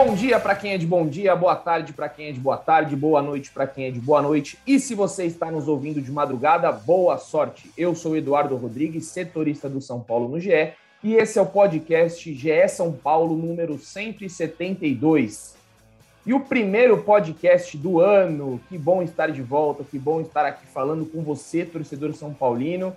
Bom dia para quem é de bom dia, boa tarde para quem é de boa tarde, boa noite para quem é de boa noite. E se você está nos ouvindo de madrugada, boa sorte. Eu sou Eduardo Rodrigues, setorista do São Paulo no GE, e esse é o podcast GE São Paulo número 172. E o primeiro podcast do ano. Que bom estar de volta, que bom estar aqui falando com você, torcedor são paulino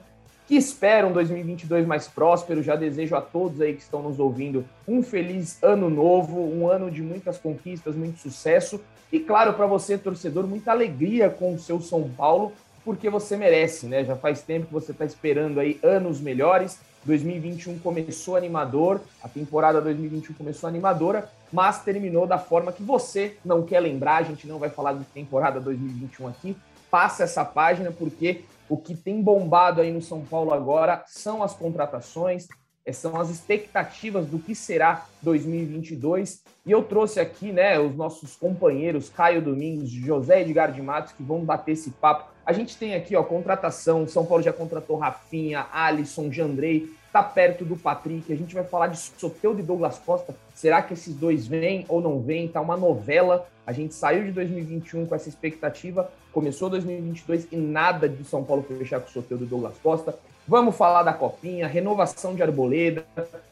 que espera um 2022 mais próspero. Já desejo a todos aí que estão nos ouvindo um feliz ano novo, um ano de muitas conquistas, muito sucesso e, claro, para você, torcedor, muita alegria com o seu São Paulo, porque você merece, né? Já faz tempo que você está esperando aí anos melhores. 2021 começou animador, a temporada 2021 começou animadora, mas terminou da forma que você não quer lembrar. A gente não vai falar de temporada 2021 aqui. Passa essa página porque o que tem bombado aí no São Paulo agora são as contratações, eh, são as expectativas do que será 2022. E eu trouxe aqui, né, os nossos companheiros Caio Domingos, José Edgar de Matos, que vão bater esse papo. A gente tem aqui, ó, contratação. São Paulo já contratou Rafinha, Alisson, Jandrei, tá perto do Patrick. A gente vai falar de Soteudo e Douglas Costa. Será que esses dois vêm ou não vêm? Tá uma novela. A gente saiu de 2021 com essa expectativa, começou 2022 e nada de São Paulo fechar com o Soteudo e Douglas Costa. Vamos falar da copinha, renovação de Arboleda.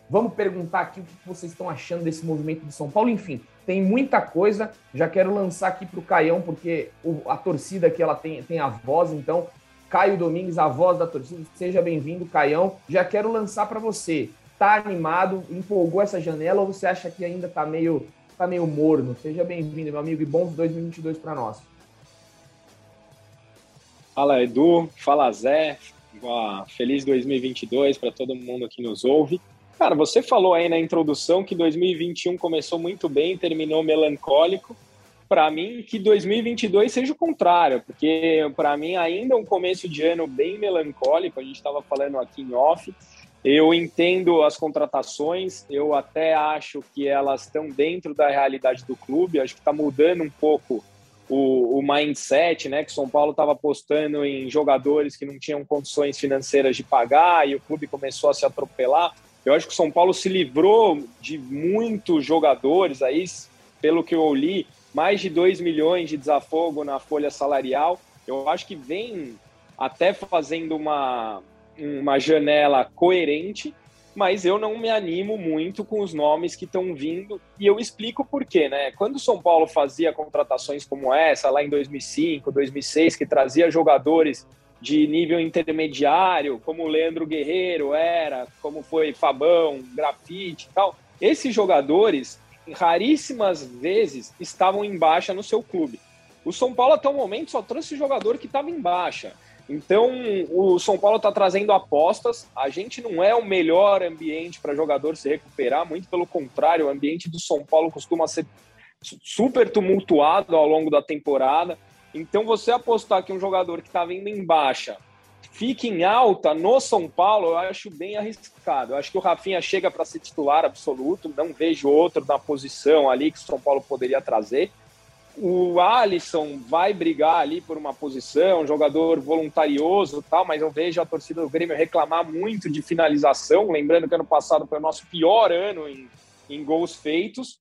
Vamos perguntar aqui o que vocês estão achando desse movimento de São Paulo. Enfim, tem muita coisa. Já quero lançar aqui para o Caião, porque a torcida que ela tem, tem a voz, então Caio Domingues, a voz da torcida. Seja bem-vindo, Caião. Já quero lançar para você. Tá animado? Empolgou essa janela ou você acha que ainda tá meio, tá meio morno? Seja bem-vindo, meu amigo, e bom 2022 para nós. Fala, Edu. Fala, Zé. Feliz 2022 para todo mundo que nos ouve. Cara, você falou aí na introdução que 2021 começou muito bem, terminou melancólico para mim que 2022 seja o contrário, porque para mim ainda é um começo de ano bem melancólico, a gente estava falando aqui em off. Eu entendo as contratações, eu até acho que elas estão dentro da realidade do clube, acho que está mudando um pouco o, o, mindset, né? Que São Paulo estava apostando em jogadores que não tinham condições financeiras de pagar e o clube começou a se atropelar. Eu acho que o São Paulo se livrou de muitos jogadores aí, pelo que eu li, mais de 2 milhões de desafogo na folha salarial. Eu acho que vem até fazendo uma, uma janela coerente, mas eu não me animo muito com os nomes que estão vindo e eu explico por quê, né? Quando o São Paulo fazia contratações como essa, lá em 2005, 2006, que trazia jogadores de nível intermediário, como o Leandro Guerreiro era, como foi Fabão, Grafite e tal, esses jogadores raríssimas vezes estavam em baixa no seu clube. O São Paulo até o momento só trouxe jogador que estava em baixa. Então, o São Paulo está trazendo apostas. A gente não é o melhor ambiente para jogador se recuperar, muito pelo contrário, o ambiente do São Paulo costuma ser super tumultuado ao longo da temporada. Então, você apostar que um jogador que está vindo em baixa fique em alta no São Paulo, eu acho bem arriscado. Eu acho que o Rafinha chega para ser titular absoluto, não vejo outro na posição ali que o São Paulo poderia trazer. O Alisson vai brigar ali por uma posição, jogador voluntarioso tal, mas eu vejo a torcida do Grêmio reclamar muito de finalização. Lembrando que ano passado foi o nosso pior ano em, em gols feitos.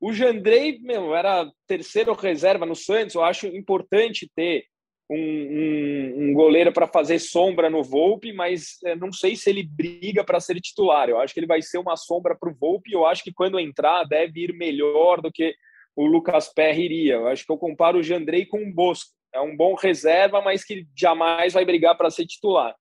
O Jandrei, meu, era terceiro reserva no Santos. Eu acho importante ter um, um, um goleiro para fazer sombra no Volpe, mas é, não sei se ele briga para ser titular. Eu acho que ele vai ser uma sombra para o Volpe. Eu acho que quando entrar deve ir melhor do que o Lucas Perry iria. Eu acho que eu comparo o Jandrei com o Bosco. É um bom reserva, mas que jamais vai brigar para ser titular.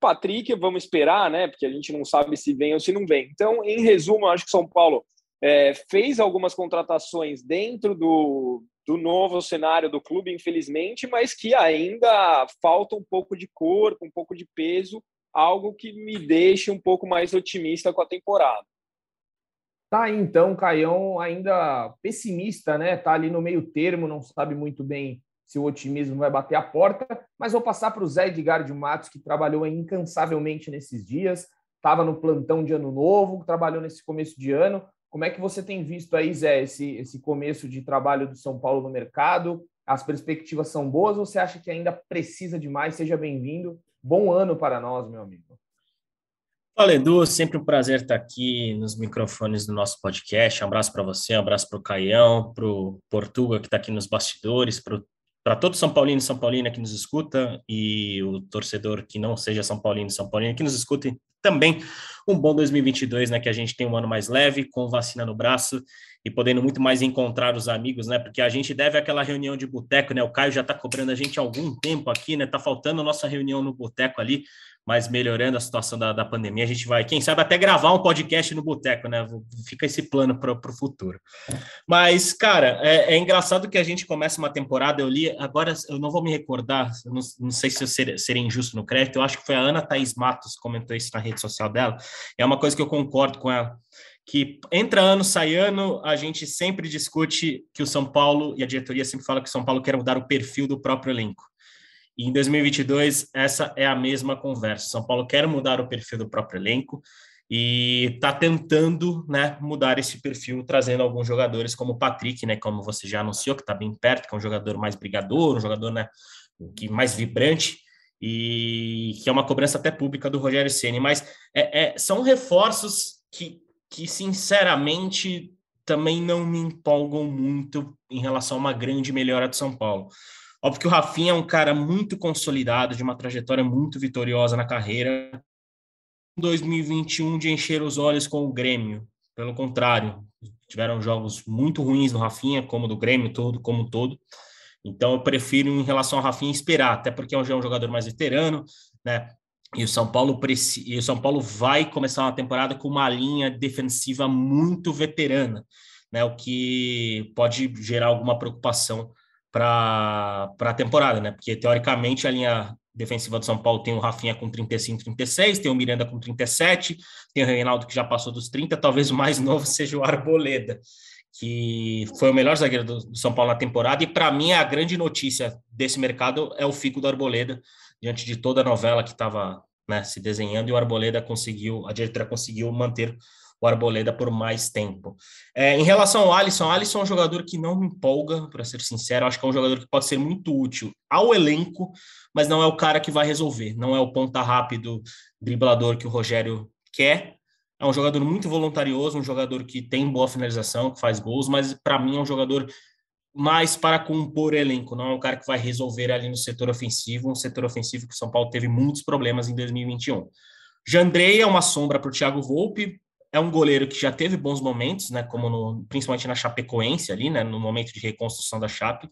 Patrick, vamos esperar, né? Porque a gente não sabe se vem ou se não vem. Então, em resumo, eu acho que São Paulo é, fez algumas contratações dentro do, do novo cenário do clube, infelizmente, mas que ainda falta um pouco de corpo, um pouco de peso, algo que me deixa um pouco mais otimista com a temporada. Tá aí, então, Caião ainda pessimista, né? Tá ali no meio termo, não sabe muito bem se o otimismo vai bater a porta, mas vou passar para o Zé Edgar de Matos, que trabalhou incansavelmente nesses dias, estava no plantão de ano novo, trabalhou nesse começo de ano. Como é que você tem visto aí, Zé, esse, esse começo de trabalho do São Paulo no mercado? As perspectivas são boas ou você acha que ainda precisa de mais? Seja bem-vindo. Bom ano para nós, meu amigo. Fala, Edu, sempre um prazer estar aqui nos microfones do nosso podcast. Um abraço para você, um abraço para o Caião, para o Portuga, que está aqui nos bastidores, para todo São Paulino e São Paulina que nos escuta e o torcedor que não seja São Paulino e São Paulina que nos escute também. Um bom 2022, né? Que a gente tem um ano mais leve, com vacina no braço e podendo muito mais encontrar os amigos, né? Porque a gente deve aquela reunião de boteco, né? O Caio já está cobrando a gente há algum tempo aqui, né? Tá faltando a nossa reunião no boteco ali mas melhorando a situação da, da pandemia, a gente vai, quem sabe, até gravar um podcast no boteco, né? Fica esse plano para o futuro. Mas, cara, é, é, engraçado que a gente começa uma temporada, eu li, agora eu não vou me recordar, não, não, sei se eu ser, seria injusto no crédito, eu acho que foi a Ana Thaís Matos comentou isso na rede social dela, é uma coisa que eu concordo com ela, que entra ano, sai ano, a gente sempre discute que o São Paulo, e a diretoria sempre fala que o São Paulo quer mudar o perfil do próprio elenco. E em 2022, essa é a mesma conversa. São Paulo quer mudar o perfil do próprio elenco e está tentando né, mudar esse perfil, trazendo alguns jogadores como o Patrick, né, como você já anunciou, que está bem perto, que é um jogador mais brigador, um jogador né, que mais vibrante e que é uma cobrança até pública do Rogério Ceni. Mas é, é, são reforços que, que, sinceramente, também não me empolgam muito em relação a uma grande melhora do São Paulo. Óbvio que o Rafinha é um cara muito consolidado, de uma trajetória muito vitoriosa na carreira. 2021 de encher os olhos com o Grêmio. Pelo contrário, tiveram jogos muito ruins do Rafinha, como do Grêmio todo, como todo. Então eu prefiro em relação ao Rafinha esperar, até porque é um jogador mais veterano, né? E o São Paulo e o São Paulo vai começar uma temporada com uma linha defensiva muito veterana, né? O que pode gerar alguma preocupação para a temporada, né? Porque teoricamente a linha defensiva do São Paulo tem o Rafinha com 35, 36, tem o Miranda com 37, tem o Reinaldo que já passou dos 30, talvez o mais novo seja o Arboleda, que foi o melhor zagueiro do, São Paulo na temporada, e para mim a grande notícia desse mercado é o fico do Arboleda, diante de toda a novela que estava né, se desenhando, e o Arboleda conseguiu, a diretoria conseguiu manter o Arboleda por mais tempo. É, em relação ao Alisson, Alisson é um jogador que não me empolga, para ser sincero, acho que é um jogador que pode ser muito útil ao elenco, mas não é o cara que vai resolver, não é o ponta rápido, driblador que o Rogério quer. É um jogador muito voluntarioso, um jogador que tem boa finalização, que faz gols, mas para mim é um jogador mais para compor elenco, não é um cara que vai resolver ali no setor ofensivo, um setor ofensivo que o São Paulo teve muitos problemas em 2021. Jandrei é uma sombra para o Thiago Volpe, é um goleiro que já teve bons momentos, né, como no, principalmente na Chapecoense ali, né, no momento de reconstrução da Chape,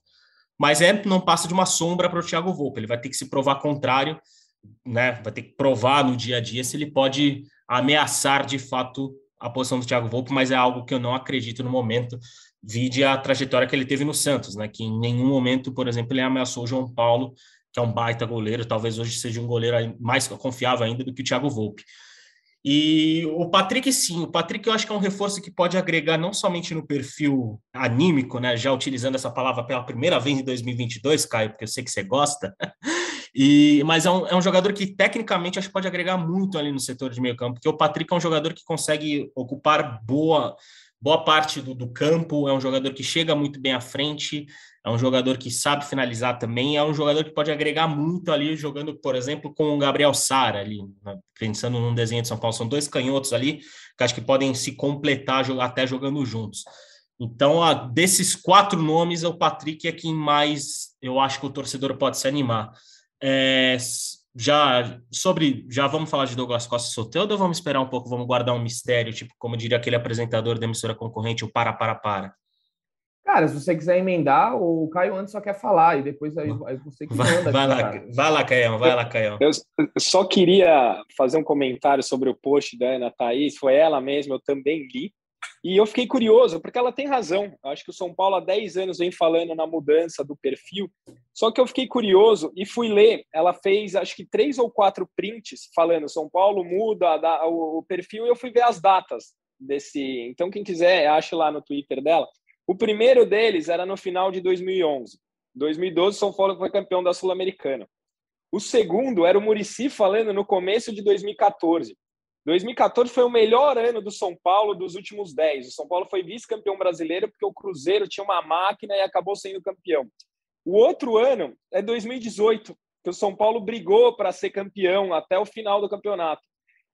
mas é não passa de uma sombra para o Thiago Volpe. Ele vai ter que se provar contrário, né, vai ter que provar no dia a dia se ele pode ameaçar de fato a posição do Thiago Volpe, mas é algo que eu não acredito no momento, vide a trajetória que ele teve no Santos, né, que em nenhum momento, por exemplo, ele ameaçou o João Paulo, que é um baita goleiro, talvez hoje seja um goleiro mais confiável ainda do que o Thiago Volpe. E o Patrick, sim, o Patrick eu acho que é um reforço que pode agregar não somente no perfil anímico, né? Já utilizando essa palavra pela primeira vez em 2022, Caio, porque eu sei que você gosta. E, mas é um, é um jogador que tecnicamente acho que pode agregar muito ali no setor de meio campo, porque o Patrick é um jogador que consegue ocupar boa, boa parte do, do campo, é um jogador que chega muito bem à frente, é um jogador que sabe finalizar também, é um jogador que pode agregar muito ali, jogando, por exemplo, com o Gabriel Sara ali, né? pensando num desenho de São Paulo, são dois canhotos ali, que acho que podem se completar até jogando juntos. Então, ó, desses quatro nomes, o Patrick é quem mais eu acho que o torcedor pode se animar. É, já sobre, já vamos falar de Douglas Costa e Soteldo ou vamos esperar um pouco, vamos guardar um mistério, tipo, como diria aquele apresentador da emissora concorrente, o para, para, para? Cara, se você quiser emendar, o Caio antes só quer falar e depois aí, aí você que manda. Vai, lá, vai lá, Caio, vai lá, Caio. Eu só queria fazer um comentário sobre o post da Ana Thaís, foi ela mesma, eu também li. E eu fiquei curioso, porque ela tem razão. Acho que o São Paulo há 10 anos vem falando na mudança do perfil. Só que eu fiquei curioso e fui ler. Ela fez, acho que, três ou quatro prints falando São Paulo muda o perfil e eu fui ver as datas desse. Então, quem quiser, ache lá no Twitter dela. O primeiro deles era no final de 2011. 2012, São Paulo foi campeão da Sul-Americana. O segundo era o Murici falando no começo de 2014. 2014 foi o melhor ano do São Paulo dos últimos 10. O São Paulo foi vice-campeão brasileiro porque o Cruzeiro tinha uma máquina e acabou sendo campeão. O outro ano é 2018, que o São Paulo brigou para ser campeão até o final do campeonato.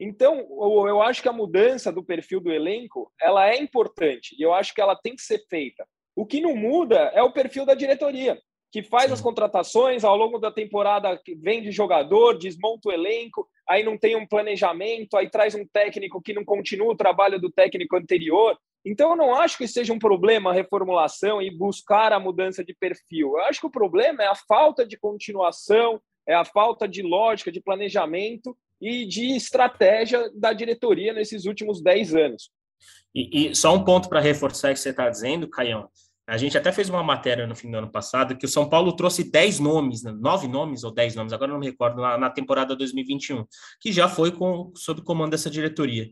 Então, eu acho que a mudança do perfil do elenco, ela é importante e eu acho que ela tem que ser feita. O que não muda é o perfil da diretoria, que faz as contratações ao longo da temporada, vende jogador, desmonta o elenco, aí não tem um planejamento, aí traz um técnico que não continua o trabalho do técnico anterior. Então, eu não acho que seja um problema a reformulação e buscar a mudança de perfil. Eu acho que o problema é a falta de continuação, é a falta de lógica, de planejamento e de estratégia da diretoria nesses últimos 10 anos. E, e só um ponto para reforçar o que você está dizendo, Caião. A gente até fez uma matéria no fim do ano passado que o São Paulo trouxe 10 nomes, né? nove nomes ou 10 nomes, agora não me recordo, na, na temporada 2021, que já foi com, sob comando dessa diretoria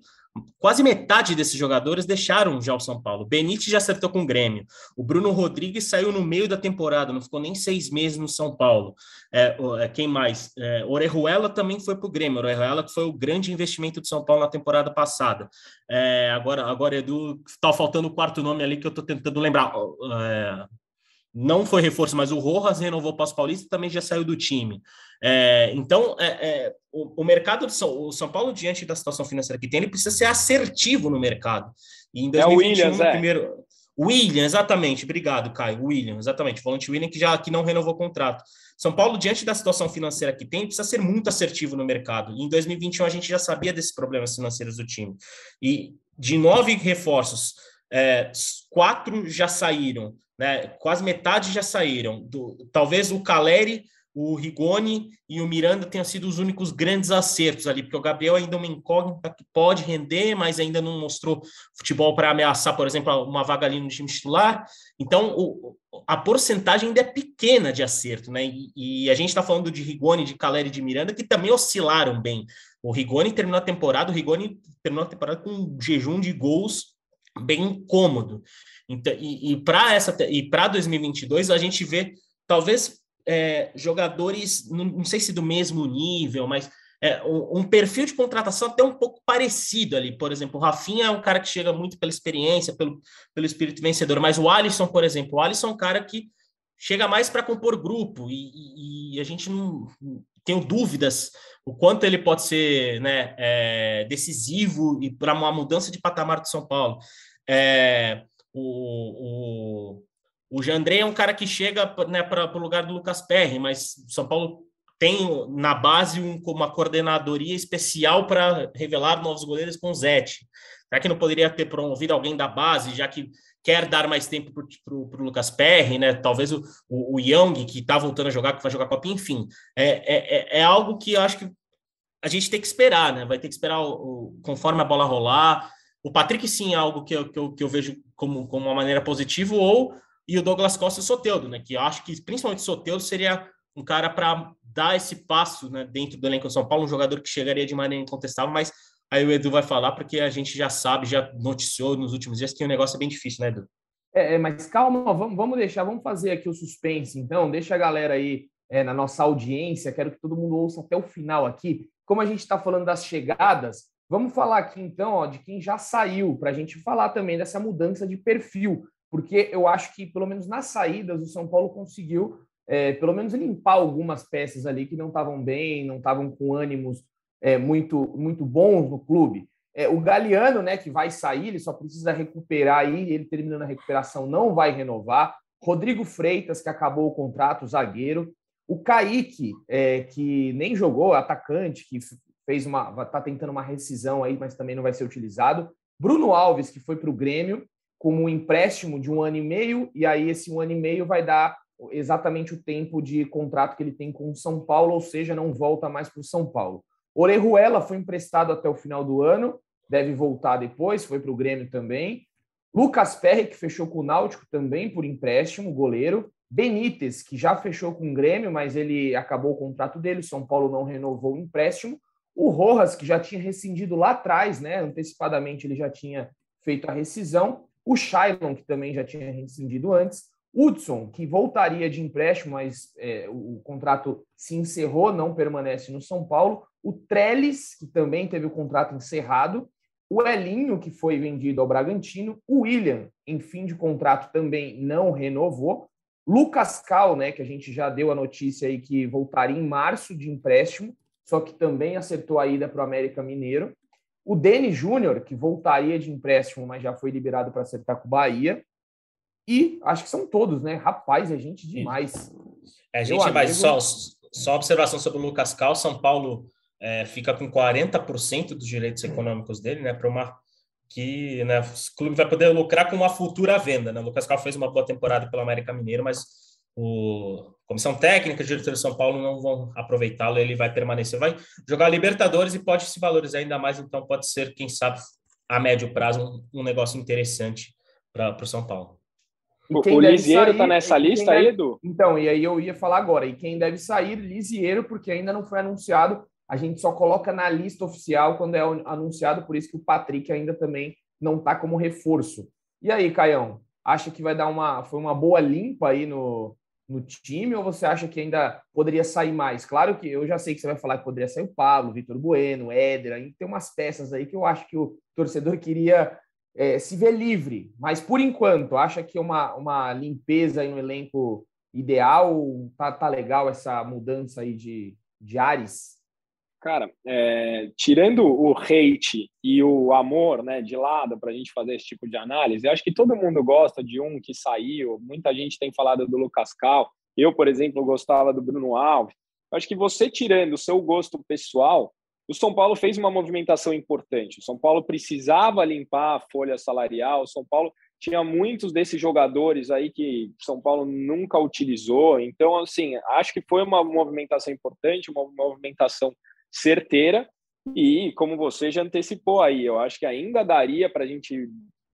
quase metade desses jogadores deixaram já o São Paulo. Benítez já acertou com o Grêmio. O Bruno Rodrigues saiu no meio da temporada, não ficou nem seis meses no São Paulo. É, é quem mais? É, Orejuela também foi para o Grêmio. Orejuela que foi o grande investimento do São Paulo na temporada passada. É, agora, agora, Edu, está faltando o quarto nome ali que eu estou tentando lembrar. É, não foi reforço, mas o Rojas renovou para os Paulista também já saiu do time. É, então, é, é, o, o, mercado de São, São Paulo, diante da situação financeira que tem, ele precisa ser assertivo no mercado. E em 2021, é o Williams, é. primeiro. William, exatamente, obrigado, Caio. William, exatamente. Volante William que já que não renovou o contrato. São Paulo, diante da situação financeira que tem, precisa ser muito assertivo no mercado. E em 2021 a gente já sabia desses problemas financeiros do time. E de nove reforços, é, quatro já saíram né? Quase metade já saíram. Do, talvez o Caleri, o Rigoni e o Miranda tenham sido os únicos grandes acertos ali, porque o Gabriel ainda é uma incógnita que pode render, mas ainda não mostrou futebol para ameaçar, por exemplo, uma vaga ali no time titular. Então, o, a porcentagem ainda é pequena de acerto, né? E, e a gente está falando de Rigoni, de Caleri e de Miranda, que também oscilaram bem. O Rigoni terminou a temporada, o Rigoni terminou a temporada com um jejum de gols bem cômodo. Então, e, e para essa e para 2022 a gente vê talvez é, jogadores, não, não, sei se do mesmo nível, mas é, um, um, perfil de contratação até um pouco parecido ali. Por exemplo, o Rafinha é um cara que chega muito pela experiência, pelo, pelo espírito vencedor, mas o Alisson, por exemplo, o Alisson é um cara que chega mais para compor grupo e, e, e, a gente não tenho dúvidas o quanto ele pode ser né, é, decisivo e para uma mudança de patamar do São Paulo. É, o, o, o Jandrei é um cara que chega né, para o lugar do Lucas Perry, mas São Paulo tem na base um, uma coordenadoria especial para revelar novos goleiros com o Zete. Será que não poderia ter promovido alguém da base, já que quer dar mais tempo para o Lucas Perry, né? Talvez o, o, o Young, que está voltando a jogar, que vai jogar Copa, enfim. É, é, é, é algo que eu acho que a gente tem que esperar, né? Vai ter que esperar o, o, conforme a bola rolar. O Patrick, sim, é algo que eu, que eu, que eu vejo como, como uma maneira positiva, ou e o Douglas Costa e o Soteudo, né? Que eu acho que principalmente o Soteudo seria um cara para dar esse passo né, dentro do elenco do São Paulo, um jogador que chegaria de maneira incontestável, mas aí o Edu vai falar, porque a gente já sabe, já noticiou nos últimos dias que o negócio é bem difícil, né, Edu? É, é mas calma, vamos, vamos deixar, vamos fazer aqui o suspense, então, deixa a galera aí é, na nossa audiência, quero que todo mundo ouça até o final aqui. Como a gente está falando das chegadas, Vamos falar aqui então ó, de quem já saiu, para a gente falar também dessa mudança de perfil, porque eu acho que, pelo menos nas saídas, o São Paulo conseguiu, é, pelo menos, limpar algumas peças ali que não estavam bem, não estavam com ânimos é, muito, muito bons no clube. É, o Galeano, né, que vai sair, ele só precisa recuperar aí, ele terminando a recuperação não vai renovar. Rodrigo Freitas, que acabou o contrato, zagueiro. O Kaique, é, que nem jogou, atacante, que fez uma, está tentando uma rescisão aí, mas também não vai ser utilizado. Bruno Alves, que foi para o Grêmio, como um empréstimo de um ano e meio, e aí esse um ano e meio vai dar exatamente o tempo de contrato que ele tem com o São Paulo, ou seja, não volta mais para o São Paulo. Orejuela foi emprestado até o final do ano, deve voltar depois, foi para o Grêmio também. Lucas Perry, que fechou com o Náutico também por empréstimo, goleiro. Benítez, que já fechou com o Grêmio, mas ele acabou o contrato dele, São Paulo não renovou o empréstimo. O Rojas, que já tinha rescindido lá atrás, né? Antecipadamente ele já tinha feito a rescisão. O Shailon, que também já tinha rescindido antes. Hudson, que voltaria de empréstimo, mas é, o, contrato se encerrou, não permanece no São Paulo. O Trellis, que também teve o contrato encerrado. O Elinho, que foi vendido ao Bragantino. O William, em fim de contrato, também não renovou. Lucas Cal, né, que a gente já deu a notícia aí que voltaria em março de empréstimo só que também acertou a ida para o América Mineiro. O Denis Júnior, que voltaria de empréstimo, mas já foi liberado para acertar com o Bahia. E acho que são todos, né? Rapaz, é gente demais. É gente demais. Amigo... Só, só observação sobre o Lucas Cal. São Paulo é, fica com 40% dos direitos econômicos dele, né? Para uma que né, o clube vai poder lucrar com uma futura venda. Né? O Lucas Cal fez uma boa temporada pelo América Mineiro, mas o comissão técnica e diretor de São Paulo não vão aproveitá-lo, ele vai permanecer, vai jogar Libertadores e pode se valorizar ainda mais, então pode ser, quem sabe, a médio prazo, um, um negócio interessante para o São Paulo. O Lisieiro está nessa lista deve... aí, Edu? Então, e aí eu ia falar agora, e quem deve sair, Lisieiro, porque ainda não foi anunciado, a gente só coloca na lista oficial quando é anunciado, por isso que o Patrick ainda também não está como reforço. E aí, Caião, acha que vai dar uma foi uma boa limpa aí no, no time ou você acha que ainda poderia sair mais? Claro que eu já sei que você vai falar que poderia sair o Pablo, Vitor Bueno, Éder, tem umas peças aí que eu acho que o torcedor queria é, se ver livre, mas por enquanto, acha que uma, uma limpeza aí no elenco ideal? Tá, tá legal essa mudança aí de, de ares? Cara, é, tirando o hate e o amor né, de lado para a gente fazer esse tipo de análise, eu acho que todo mundo gosta de um que saiu. Muita gente tem falado do Lucas Cal. Eu, por exemplo, gostava do Bruno Alves. Eu acho que você tirando o seu gosto pessoal, o São Paulo fez uma movimentação importante. O São Paulo precisava limpar a folha salarial. O São Paulo tinha muitos desses jogadores aí que São Paulo nunca utilizou. Então, assim, acho que foi uma movimentação importante, uma movimentação certeira. E como você já antecipou aí, eu acho que ainda daria para a gente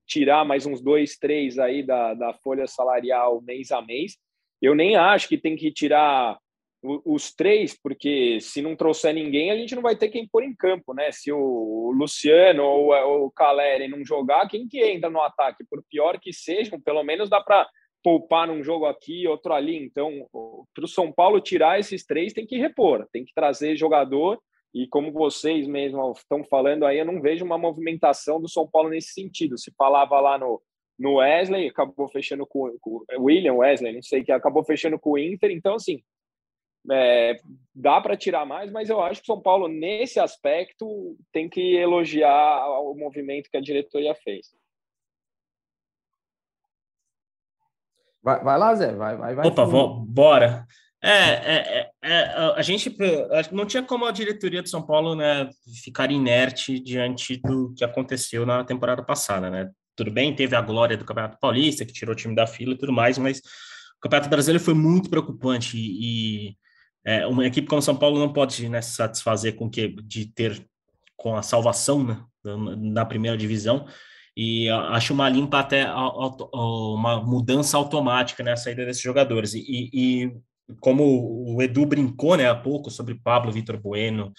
tirar mais uns dois, três aí da, da folha salarial mês a mês. Eu nem acho que tem que tirar os três, porque se não trouxer ninguém, a gente não vai ter quem pôr em campo, né? Se o Luciano ou o Caleri não jogar, quem que entra no ataque? Por pior que sejam, pelo menos dá para poupar num jogo aqui, outro ali. Então, para o São Paulo tirar esses três, tem que repor, tem que trazer jogador e como vocês mesmo estão falando aí, eu não vejo uma movimentação do São Paulo nesse sentido. Se falava lá no, no Wesley, acabou fechando com, o William Wesley, não sei que acabou fechando com o Inter. Então, assim, é, dá para tirar mais, mas eu acho que o São Paulo, nesse aspecto, tem que elogiar o movimento que a diretoria fez. Vai, vai lá, Zé, vai, vai, vai. Opa, bora. É, é, é, é, a gente não tinha como a diretoria de São Paulo né, ficar inerte diante do que aconteceu na temporada passada, né? Tudo bem, teve a glória do Campeonato Paulista, que tirou o time da fila e tudo mais, mas o Campeonato Brasileiro foi muito preocupante e, e é, uma equipe como São Paulo não pode né, se satisfazer com que de ter com a salvação né, na primeira divisão e acho uma limpa até uma mudança automática na saída desses jogadores e, e como o Edu brincou né, há pouco sobre Pablo, Vitor Bueno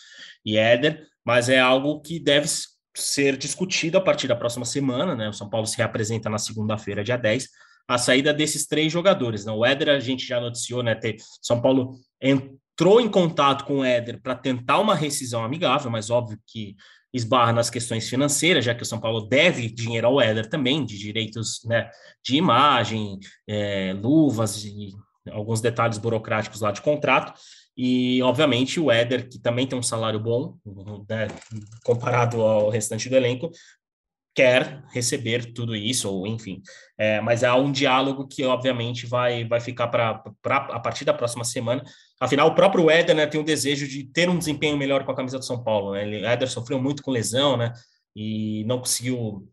e Éder, mas é algo que deve ser discutido a partir da próxima semana, né? O São Paulo se reapresenta na segunda-feira, dia 10, a saída desses três jogadores. Né? O Éder a gente já noticiou, né? Ter, São Paulo entrou em contato com o Éder para tentar uma rescisão amigável, mas óbvio que esbarra nas questões financeiras, já que o São Paulo deve dinheiro ao Éder também, de direitos né, de imagem, é, luvas e alguns detalhes burocráticos lá de contrato. E, obviamente, o Éder, que também tem um salário bom, né, comparado ao restante do elenco, quer receber tudo isso, ou enfim. É, mas há um diálogo que, obviamente, vai, vai ficar para a partir da próxima semana. Afinal, o próprio Éder né, tem o desejo de ter um desempenho melhor com a camisa do São Paulo. Né? Éder sofreu muito com lesão, né? E não conseguiu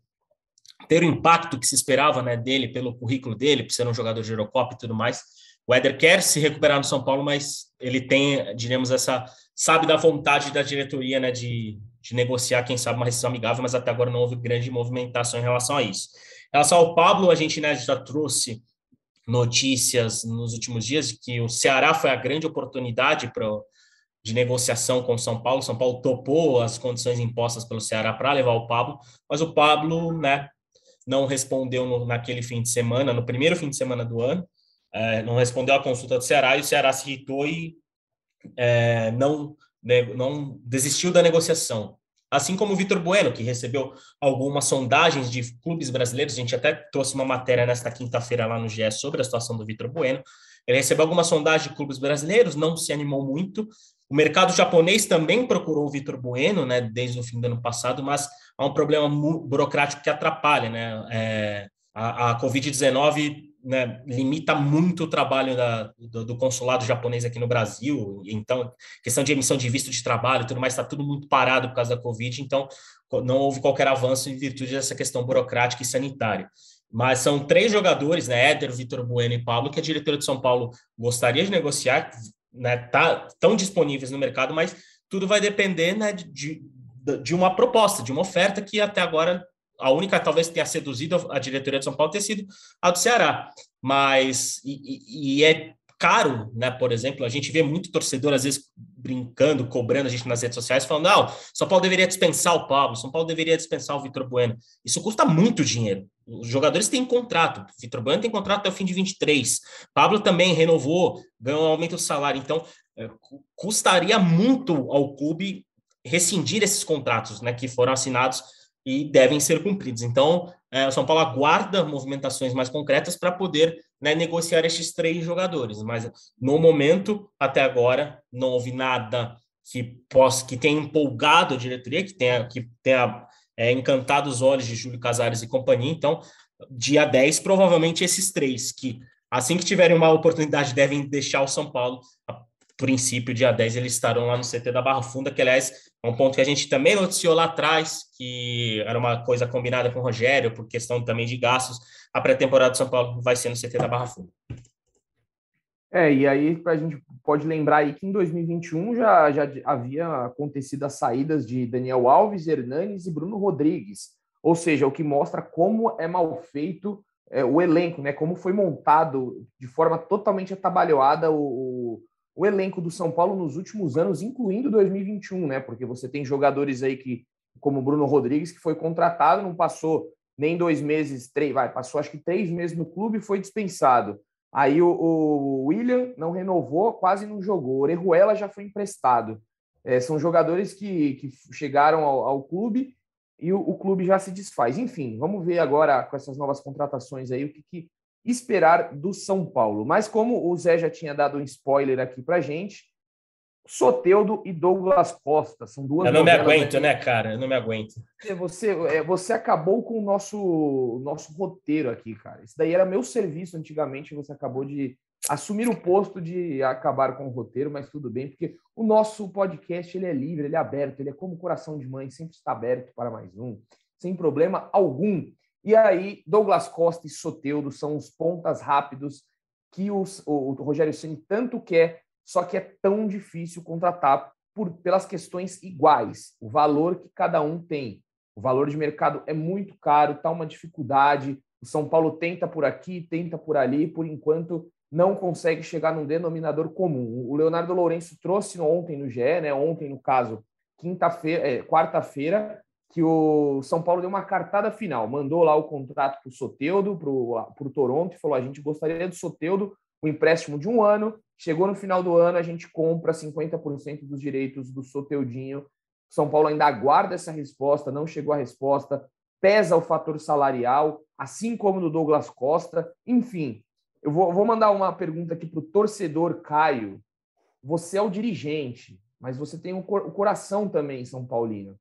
ter o impacto que se esperava né, dele pelo currículo dele, por ser um jogador de Eurocopa e tudo mais. O Éder quer se recuperar no São Paulo, mas ele tem, diremos, essa sabe da vontade da diretoria, né, de, de negociar, quem sabe, uma rescisão amigável, mas até agora não houve grande movimentação em relação a isso. Em relação ao Pablo, a gente né, já trouxe notícias nos últimos dias de que o Ceará foi a grande oportunidade para de negociação com São Paulo. São Paulo topou as condições impostas pelo Ceará para levar o Pablo, mas o Pablo, né, não respondeu no, naquele fim de semana, no primeiro fim de semana do ano é, não respondeu à consulta do Ceará e o Ceará se irritou e é, não, né, não desistiu da negociação. Assim como o Vitor Bueno, que recebeu algumas sondagens de clubes brasileiros, a gente até trouxe uma matéria nesta quinta-feira lá no GE sobre a situação do Vitor Bueno, Ele recebeu algumas sondagens de clubes brasileiros, não se animou muito. O mercado japonês também procurou o Vitor Bueno, né, desde o fim do ano passado, mas há um problema burocrático que atrapalha, né? É, a, a Covid-19 né, limita muito o trabalho da, do, do, consulado japonês aqui no Brasil, então, questão de emissão de visto de trabalho tudo mais, está tudo muito parado por causa da Covid, então não houve qualquer avanço em virtude dessa questão burocrática e sanitária. Mas são três jogadores, né, Éder, Vitor Bueno e Pablo, que a diretora de São Paulo gostaria de negociar, né, tá, estão disponíveis no mercado, mas tudo vai depender né, de, de uma proposta, de uma oferta que até agora a única talvez tenha seduzido a diretoria de São Paulo ter sido a do Ceará. Mas, e, e, é caro, né? Por exemplo, a gente vê muito torcedor, às vezes, brincando, cobrando a gente nas redes sociais, falando: não, São Paulo deveria dispensar o Pablo, São Paulo deveria dispensar o Vitor Bueno. Isso custa muito dinheiro. Os jogadores têm contrato. Vitor Bueno tem contrato até o fim de 23. Pablo também renovou, ganhou um aumento do salário. Então, é, custaria muito ao clube rescindir esses contratos, né? Que foram assinados e devem ser cumpridos. Então, é, o São Paulo aguarda movimentações mais concretas para poder né, negociar estes três jogadores. Mas no momento, até agora, não houve nada que possa que tenha empolgado a diretoria, que tenha, que tenha é, encantado os olhos de Júlio Casares e companhia. Então, dia 10, provavelmente esses três, que assim que tiverem uma oportunidade, devem deixar o São Paulo princípio, dia 10, eles estarão lá no CT da Barra Funda, que, aliás, é um ponto que a gente também noticiou lá atrás, que era uma coisa combinada com o Rogério, por questão também de gastos. A pré-temporada de São Paulo vai ser no CT da Barra Funda. É, e aí a gente pode lembrar aí que em 2021 já, já havia acontecido as saídas de Daniel Alves, Hernanes e Bruno Rodrigues. Ou seja, o que mostra como é mal feito é, o elenco, né? Como foi montado de forma totalmente atabalhoada o, o elenco do São Paulo nos últimos anos, incluindo 2021, né? Porque você tem jogadores aí que, como Bruno Rodrigues, que foi contratado, não passou nem dois meses, três, vai, passou acho que três meses no clube e foi dispensado. Aí o, o William não renovou, quase não jogou. O Orejuela já foi emprestado. É, são jogadores que, que chegaram ao, ao clube e o, o, clube já se desfaz. Enfim, vamos ver agora com essas novas contratações aí o que, que esperar do São Paulo. Mas como o Zé já tinha dado um spoiler aqui para gente, Soteudo e Douglas Costa são duas. Eu não me aguento, né, cara? Eu não me aguento. É, você, é, você acabou com o nosso, nosso roteiro aqui, cara. Isso daí era meu serviço antigamente. Você acabou de assumir o posto de acabar com o roteiro, mas tudo bem, porque o nosso podcast ele é livre, ele é aberto, ele é como coração de mãe, sempre está aberto para mais um, sem problema algum. E aí, Douglas Costa e Soteudo são os pontas rápidos que os, o, o Rogério Ceni tanto quer, só que é tão difícil contratar por, pelas questões iguais, o valor que cada um tem. O valor de mercado é muito caro, está uma dificuldade. O São Paulo tenta por aqui, tenta por ali, por enquanto não consegue chegar num denominador comum. O Leonardo Lourenço trouxe ontem no GE, né? Ontem, no caso, quinta-feira, é, quarta-feira, que o São Paulo deu uma cartada final, mandou lá o contrato para o Soteudo, para o Toronto, e falou: a gente gostaria do Soteudo, um empréstimo de um ano. Chegou no final do ano, a gente compra 50% dos direitos do Soteudinho. São Paulo ainda aguarda essa resposta, não chegou a resposta, pesa o fator salarial, assim como do Douglas Costa. Enfim, eu vou, vou mandar uma pergunta aqui para o torcedor Caio. Você é o dirigente, mas você tem o, cor, o coração também, São Paulino.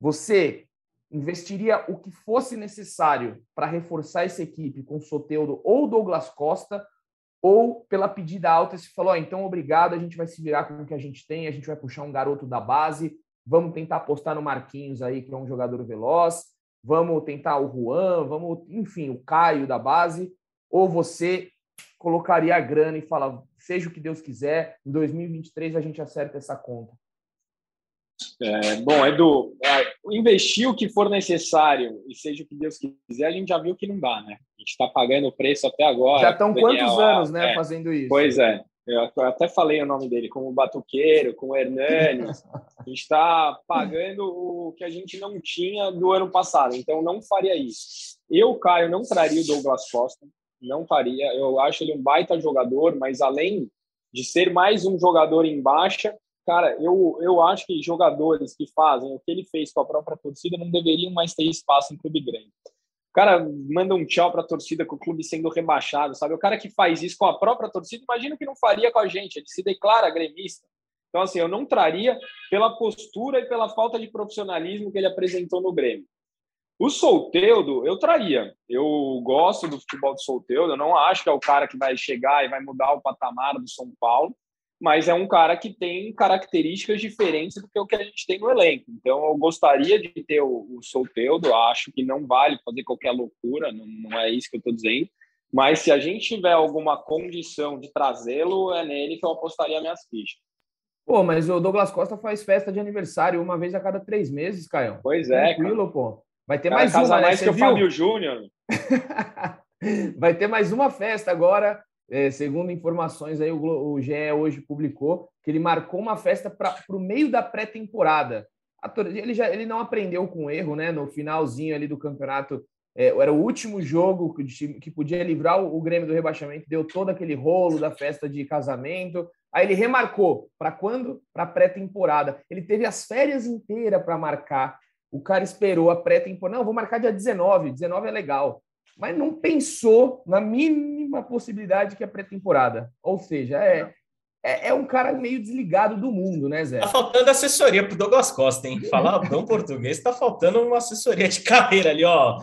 Você investiria o que fosse necessário para reforçar essa equipe com Soteudo ou Douglas Costa, ou pela pedida alta se falou, oh, então obrigado, a gente vai se virar com o que a gente tem, a gente vai puxar um garoto da base, vamos tentar apostar no Marquinhos aí, que é um jogador veloz, vamos tentar o Juan, vamos, enfim, o Caio da base, ou você colocaria a grana e fala, seja o que Deus quiser, em 2023 a gente acerta essa conta. É, bom, Edu, é, investir o que for necessário e seja o que Deus quiser, a gente já viu que não dá, né? A gente está pagando o preço até agora. Já estão quantos anos, né, é, fazendo isso? Pois é. Eu até falei o nome dele, como Batuqueiro, com o Hernanes. A gente está pagando o que a gente não tinha do ano passado, então não faria isso. Eu, Caio, não traria o Douglas Costa, não faria. Eu acho ele um baita jogador, mas além de ser mais um jogador em baixa, cara, eu, eu acho que jogadores que fazem o que ele fez com a própria torcida não deveriam mais ter espaço em clube grande. cara manda um tchau para a torcida com o clube sendo rebaixado, sabe? O cara que faz isso com a própria torcida, imagina que não faria com a gente, ele se declara gremista. Então, assim, eu não traria pela postura e pela falta de profissionalismo que ele apresentou no Grêmio. O Solteudo, eu traria. Eu gosto do futebol do Solteudo, eu não acho que é o cara que vai chegar e vai mudar o patamar do São Paulo, mas é um cara que tem características diferentes do que o que a gente tem no elenco. Então, eu gostaria de ter o, o Solteudo, acho que não vale fazer qualquer loucura, não, não é isso que eu estou dizendo, mas se a gente tiver alguma condição de trazê-lo, é nele que eu apostaria minhas fichas. Pô, mas o Douglas Costa faz festa de aniversário uma vez a cada três meses, Caio. Pois é. Tranquilo, cara. pô. Vai ter cara, mais uma, né? mais que o Fábio Júnior. Vai ter mais uma festa agora. É, segundo informações aí, o, o GE hoje publicou que ele marcou uma festa para o meio da pré-temporada. Ele, já, ele não aprendeu com erro, né? No finalzinho ali do campeonato, é, era o último jogo que, que podia livrar o, o Grêmio do rebaixamento, deu todo aquele rolo da festa de casamento. Aí ele remarcou. Para quando? Para pré-temporada. Ele teve as férias inteiras para marcar. O cara esperou a pré-temporada. Não, vou marcar dia 19. 19 é legal. Mas não pensou na mínima possibilidade que é pré-temporada. Ou seja, é, é, é, um cara meio desligado do mundo, né, Zé? Tá faltando assessoria pro Douglas Costa, hein? Falar bom português, tá faltando uma assessoria de carreira ali, ó.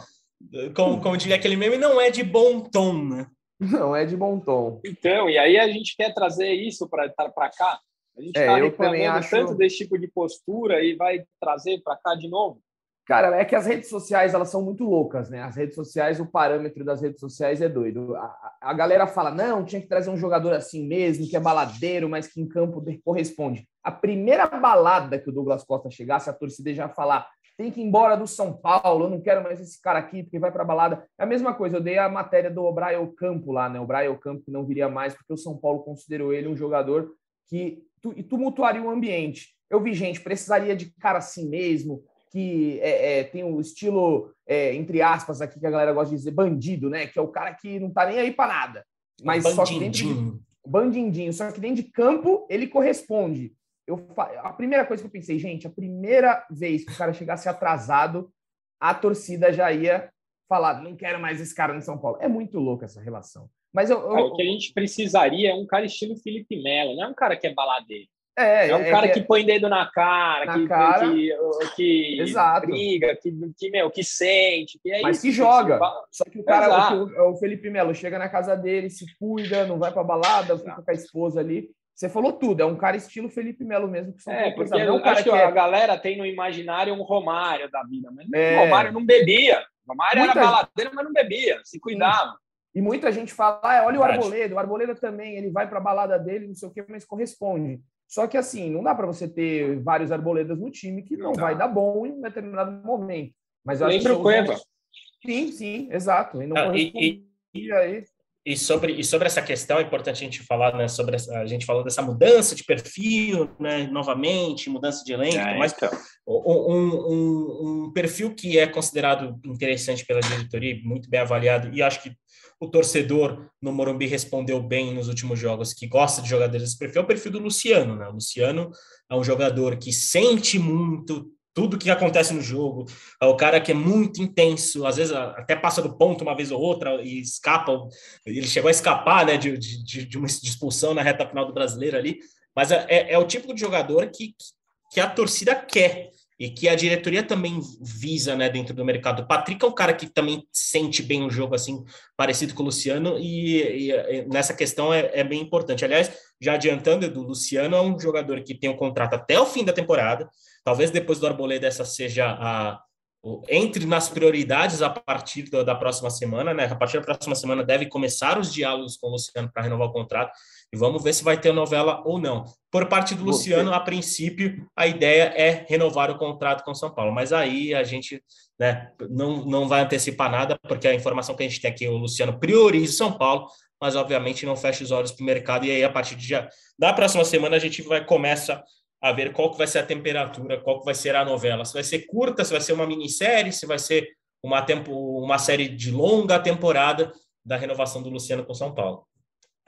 Como, como diria aquele meme, não é de bom tom, né? Não é de bom tom. Então, e aí a gente quer trazer isso para cá. A gente está é, tá reclamando acho... tanto desse tipo de postura e vai trazer para cá de novo. Cara, é que as redes sociais elas são muito loucas, né? As redes sociais, o parâmetro das redes sociais é doido. A, a galera fala, não, tinha que trazer um jogador assim mesmo, que é baladeiro, mas que em campo corresponde. A primeira balada que o Douglas Costa chegasse, a torcida já falar, tem que ir embora do São Paulo, eu não quero mais esse cara aqui, porque vai para balada. É a mesma coisa, eu dei a matéria do Brian Campo lá, né? O Brian Campo que não viria mais, porque o São Paulo considerou ele um jogador que tumultuaria o ambiente. Eu vi gente, precisaria de cara assim mesmo, que é, é, tem o um estilo, é, entre aspas, aqui que a galera gosta de dizer, bandido, né? Que é o cara que não tá nem aí para nada. Mas só que dentro de, bandindinho, só que dentro de campo ele corresponde eu, a primeira coisa que eu pensei, gente, a primeira vez que o cara chegasse atrasado, a torcida já ia falar, não quero mais esse cara no São Paulo. É muito louco essa relação. Mas eu, eu... o que a gente precisaria é um cara estilo Felipe Melo, não é um cara que é baladeiro. É, é um é cara que, que, põe dedo na cara, na que, cara, que, que exato. briga, que, que, meu, que sente. Que é Mas isso, que joga. Só que o cara, o, o, Felipe Melo, chega na casa dele, se cuida, não vai pra balada, fica com a esposa ali. Você falou tudo, é um cara estilo Felipe Melo mesmo. Que são é, porque não, cara acho que, é... a galera tem no imaginário um Romário da vida, mas é... o Romário não bebia. O Romário muita... era baladeiro, mas não bebia, se cuidava. E muita gente fala, ah, olha o Arboleda, o Arboleda também, ele vai para a balada dele, não sei o que, mas corresponde. Só que assim, não dá para você ter vários Arboledas no time que não, não vai dar bom em um determinado momento. Mas eu Lembra o Cueva. Sim, sim, exato. E não ah, e, e... aí. E sobre, e sobre essa questão, é importante a gente falar, né, sobre essa, a gente falou dessa mudança de perfil, né, novamente, mudança de elenco, é, mas então. um, um, um, perfil que é considerado interessante pela diretoria, muito bem avaliado, e acho que o torcedor no Morumbi respondeu bem nos últimos jogos, que gosta de jogadores desse perfil, é o perfil do Luciano, né, o Luciano é um jogador que sente muito, tudo que acontece no jogo. É o cara que é muito intenso, às vezes até passa do ponto uma vez ou outra e escapa. Ele chegou a escapar né, de, de, de uma expulsão na reta final do brasileiro ali. Mas é, é, é o tipo de jogador que, que a torcida quer e que a diretoria também visa né, dentro do mercado. O Patrick é um cara que também sente bem o jogo, assim, parecido com o Luciano, e, e nessa questão é, é, bem importante. Aliás, já adiantando, o Luciano é um jogador que tem um contrato até o fim da temporada, Talvez depois do Arboleda essa seja a entre nas prioridades a partir da, da, próxima semana, né? A partir da próxima semana deve começar os diálogos com o Luciano para renovar o contrato e vamos ver se vai ter novela ou não. Por parte do Luciano, a princípio, a ideia é renovar o contrato com o São Paulo, mas aí a gente né, não, não vai antecipar nada, porque a informação que a gente tem aqui, o Luciano prioriza o São Paulo, mas obviamente não fecha os olhos para o mercado, e aí a partir de já, da próxima semana a gente vai começa a ver qual que vai ser a temperatura, qual que vai ser a novela. Se vai ser curta, se vai ser uma minissérie, se vai ser uma, tempo, uma série de longa temporada da renovação do Luciano com São Paulo.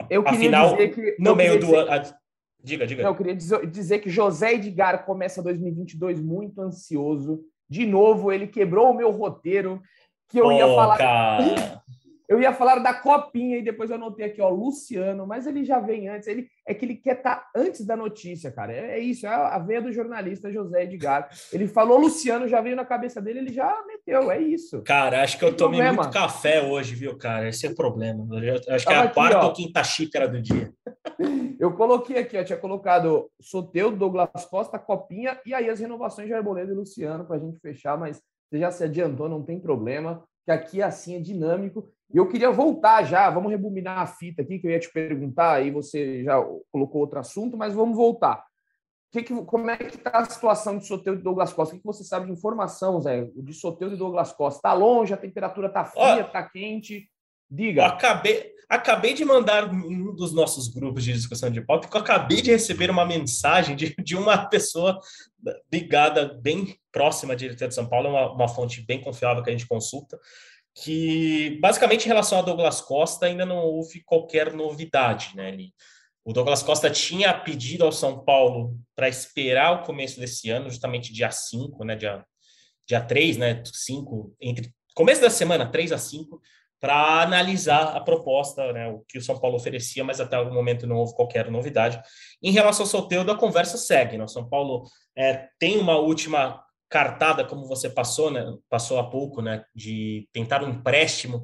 Eu queria Afinal, dizer que, no meio do ano... Diga, diga. eu queria dizer que José Edgar começa 2022 muito ansioso. De novo, ele quebrou o meu roteiro. que eu ia falar. Cara. Eu ia falar da copinha e depois eu anotei aqui, ó, Luciano, mas ele já vem antes. Ele é que ele quer estar tá antes da notícia, cara. É, é, isso, é a veia do jornalista José Edgar. Ele falou Luciano, já veio na cabeça dele, ele já meteu, é isso. Cara, acho que eu tomei problema. muito café hoje, viu, cara? Esse é o problema. Eu acho que é a quarta ó. ou quinta xícara do dia. Eu coloquei aqui, ó, tinha colocado Soteu, Douglas Costa, Copinha e aí as renovações de Arboleda e Luciano para a gente fechar, mas você já se adiantou, não tem problema, que aqui assim é dinâmico. E eu queria voltar já, vamos rebobinar a fita aqui, que eu ia te perguntar, aí você já colocou outro assunto, mas vamos voltar. Que que, como é que está a situação de Soteudo e Douglas Costa? O que, que você sabe de informação, Zé? De Soteudo e Douglas Costa? Está longe, a temperatura está fria, está quente? Diga. Acabei, acabei de mandar um dos nossos grupos de discussão de pauta, que eu acabei de receber uma mensagem de, de uma pessoa ligada bem próxima à diretoria de São Paulo, uma, uma fonte bem confiável que a gente consulta, que basicamente em relação a Douglas Costa ainda não houve qualquer novidade, né? O Douglas Costa tinha pedido ao São Paulo para esperar o começo desse ano, justamente dia 5, né? Dia, dia 3, né? 5, entre começo da semana, 3 a 5, para analisar a proposta, né, o que o São Paulo oferecia, mas até o momento não houve qualquer novidade. Em relação ao Soteldo, a conversa segue. Né? O São Paulo é, tem uma última cartada, como você passou, né, passou há pouco, né, de tentar um empréstimo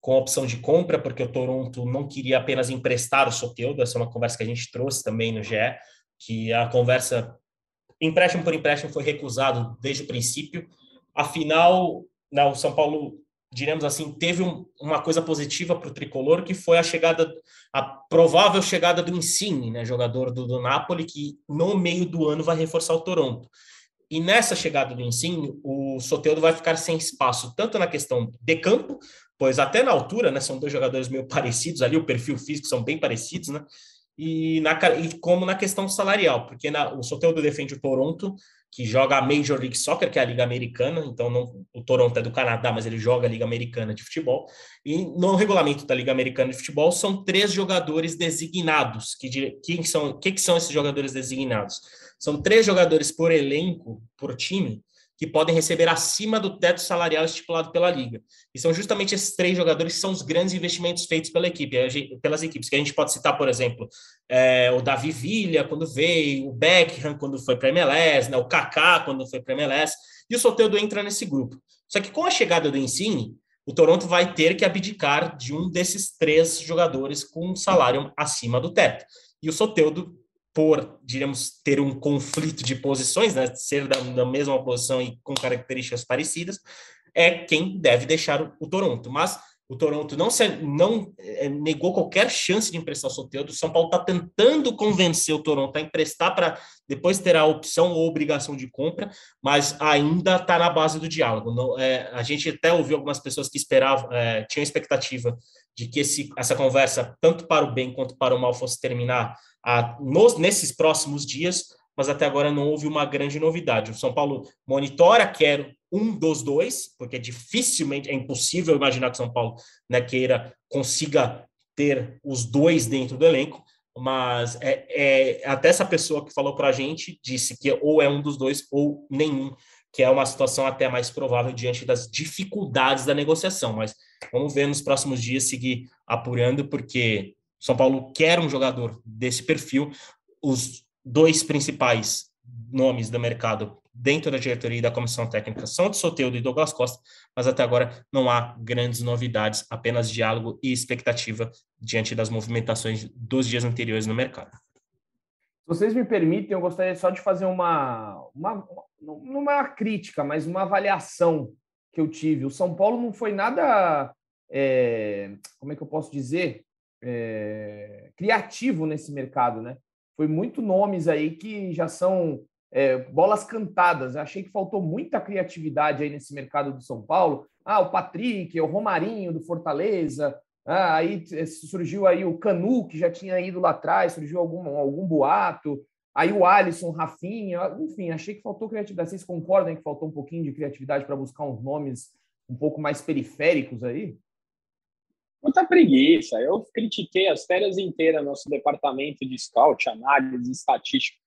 com opção de compra, porque o Toronto não queria apenas emprestar o Soteldo, essa é uma conversa que a gente trouxe também no GE, que a conversa empréstimo por empréstimo foi recusado desde o princípio. Afinal, né, o São Paulo diremos assim, teve um, uma coisa positiva para o tricolor, que foi a chegada, a provável chegada do Insigne, né, jogador do, do Napoli, que no meio do ano vai reforçar o Toronto. E nessa chegada do Insigne, o Soteldo vai ficar sem espaço, tanto na questão de campo, pois até na altura, né, são dois jogadores meio parecidos ali, o perfil físico são bem parecidos, né, e, na, e como na questão salarial, porque na, o Soteldo defende o Toronto, que joga a Major League Soccer, que é a Liga Americana, então não, o Toronto é do Canadá, mas ele joga a Liga Americana de Futebol, e no regulamento da Liga Americana de Futebol são três jogadores designados, que, que são, que, que são esses jogadores designados? São três jogadores por elenco, por time, que podem receber acima do teto salarial estipulado pela liga. E são justamente esses três jogadores que são os grandes investimentos feitos pela equipe, pelas equipes, que a gente pode citar, por exemplo, é, o Davi Villa, quando veio, o Beckham, quando foi para a MLS, né, o Kaká, quando foi para a MLS, e o Soteldo entra nesse grupo. Só que com a chegada do Insigne, o Toronto vai ter que abdicar de um desses três jogadores com um salário acima do teto. E o Soteldo por, diríamos, ter um conflito de posições, né, ser da, da, mesma posição e com características parecidas, é quem deve deixar o, o Toronto. Mas o Toronto não, se, não é, negou qualquer chance de emprestar o Soteldo. O São Paulo está tentando convencer o Toronto a emprestar para depois ter a opção ou obrigação de compra, mas ainda está na base do diálogo. Não, é, a gente até ouviu algumas pessoas que esperavam, é, tinham expectativa de que esse, essa conversa, tanto para o bem quanto para o mal, fosse terminar a, nos, nesses próximos dias, mas até agora não houve uma grande novidade. O São Paulo monitora, quer um dos dois, porque dificilmente, é impossível imaginar que São Paulo né, queira, consiga ter os dois dentro do elenco, mas é, é, até essa pessoa que falou para a gente disse que ou é um dos dois ou nenhum, que é uma situação até mais provável diante das dificuldades da negociação. Mas vamos ver nos próximos dias seguir apurando, porque são Paulo quer um jogador desse perfil. Os dois principais nomes do mercado dentro da diretoria e da comissão técnica são de Soteudo e Douglas Costa, mas até agora não há grandes novidades, apenas diálogo e expectativa diante das movimentações dos dias anteriores no mercado. Se vocês me permitem, eu gostaria só de fazer uma, uma, uma crítica, mas uma avaliação que eu tive. O São Paulo não foi nada, é, como é que eu posso dizer, é, criativo nesse mercado, né? Foi muito nomes aí que já são é, bolas cantadas. Eu achei que faltou muita criatividade aí nesse mercado do São Paulo. Ah, o Patrick, o Romarinho do Fortaleza. Ah, aí surgiu aí o Canu, que já tinha ido lá atrás, surgiu algum, algum boato. Aí o Alisson, Rafinha, enfim, achei que faltou criatividade. Vocês concordam que faltou um pouquinho de criatividade para buscar uns nomes um pouco mais periféricos aí? Muita preguiça. Eu critiquei as férias inteiras nosso departamento de scout, análise, estatística.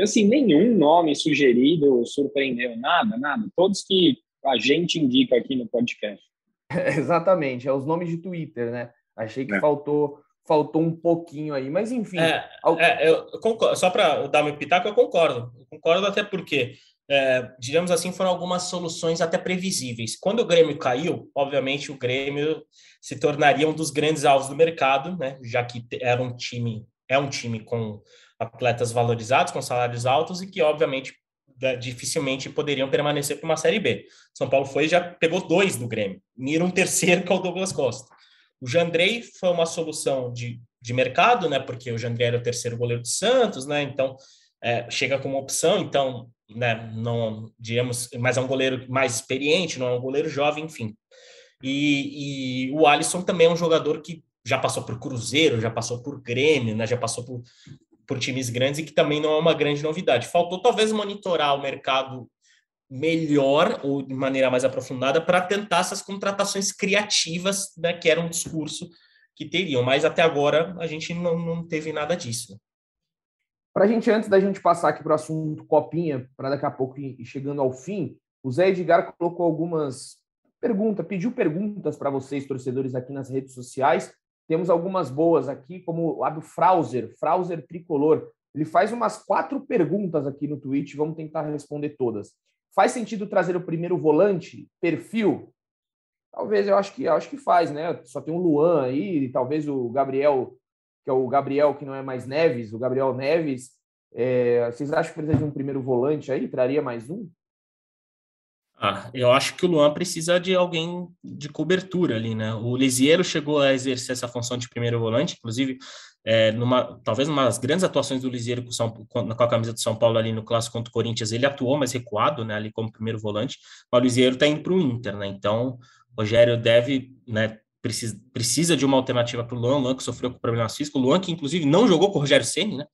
E assim, nenhum nome sugerido surpreendeu, nada, nada. Todos que a gente indica aqui no podcast. exatamente, é os nomes de Twitter, né? Achei que é. faltou faltou um pouquinho aí, mas enfim. É, é, eu concordo, só para dar meu pitaco, eu concordo. Eu concordo até porque, é, digamos assim, foram algumas soluções até previsíveis. Quando o Grêmio caiu, obviamente o Grêmio se tornaria um dos grandes alvos do mercado, né? Já que era um time, é um time com atletas valorizados, com salários altos e que, obviamente, dificilmente poderiam permanecer para uma Série B. São Paulo foi já pegou dois do Grêmio, e um terceiro, que é o Douglas Costa. O Jandrei foi uma solução de, de mercado, né? Porque o Jandrei era o terceiro goleiro do Santos, né? Então é, chega como opção, então, né? Não, digamos, mas é um goleiro mais experiente, não é um goleiro jovem, enfim. E, e o Alisson também é um jogador que já passou por Cruzeiro, já passou por Grêmio, né? Já passou por, por times grandes e que também não é uma grande novidade. Faltou talvez monitorar o mercado melhor ou de maneira mais aprofundada para tentar essas contratações criativas, né, que era um discurso que teriam, mas até agora a gente não, não teve nada disso. Para a gente, antes da gente passar aqui para o assunto Copinha, para daqui a pouco ir chegando ao fim, o Zé Edgar colocou algumas perguntas, pediu perguntas para vocês, torcedores, aqui nas redes sociais. Temos algumas boas aqui, como a do Frauser, Frauser Tricolor. Ele faz umas quatro perguntas aqui no tweet, vamos tentar responder todas. Faz sentido trazer o primeiro volante, perfil? Talvez eu acho que eu acho que faz, né? Só tem um Luan aí, talvez o Gabriel, que é o Gabriel que não é mais Neves, o Gabriel Neves. É, vocês acham que precisa de um primeiro volante aí? Traria mais um? Ah, eu acho que o Luan precisa de alguém de cobertura ali, né? O Lisiero chegou a exercer essa função de primeiro volante, inclusive é, numa, talvez uma das grandes atuações do Liseiro com, São, com, a camisa do São Paulo ali no clássico contra o Corinthians, ele atuou mais recuado, né, ali como primeiro volante, mas o Liseiro está indo para o Inter, né, então o Rogério deve, né, precisa, precisa de uma alternativa para o Luan, Luan que sofreu com problemas físicos, o Luan que inclusive não jogou com o Rogério Ceni, né,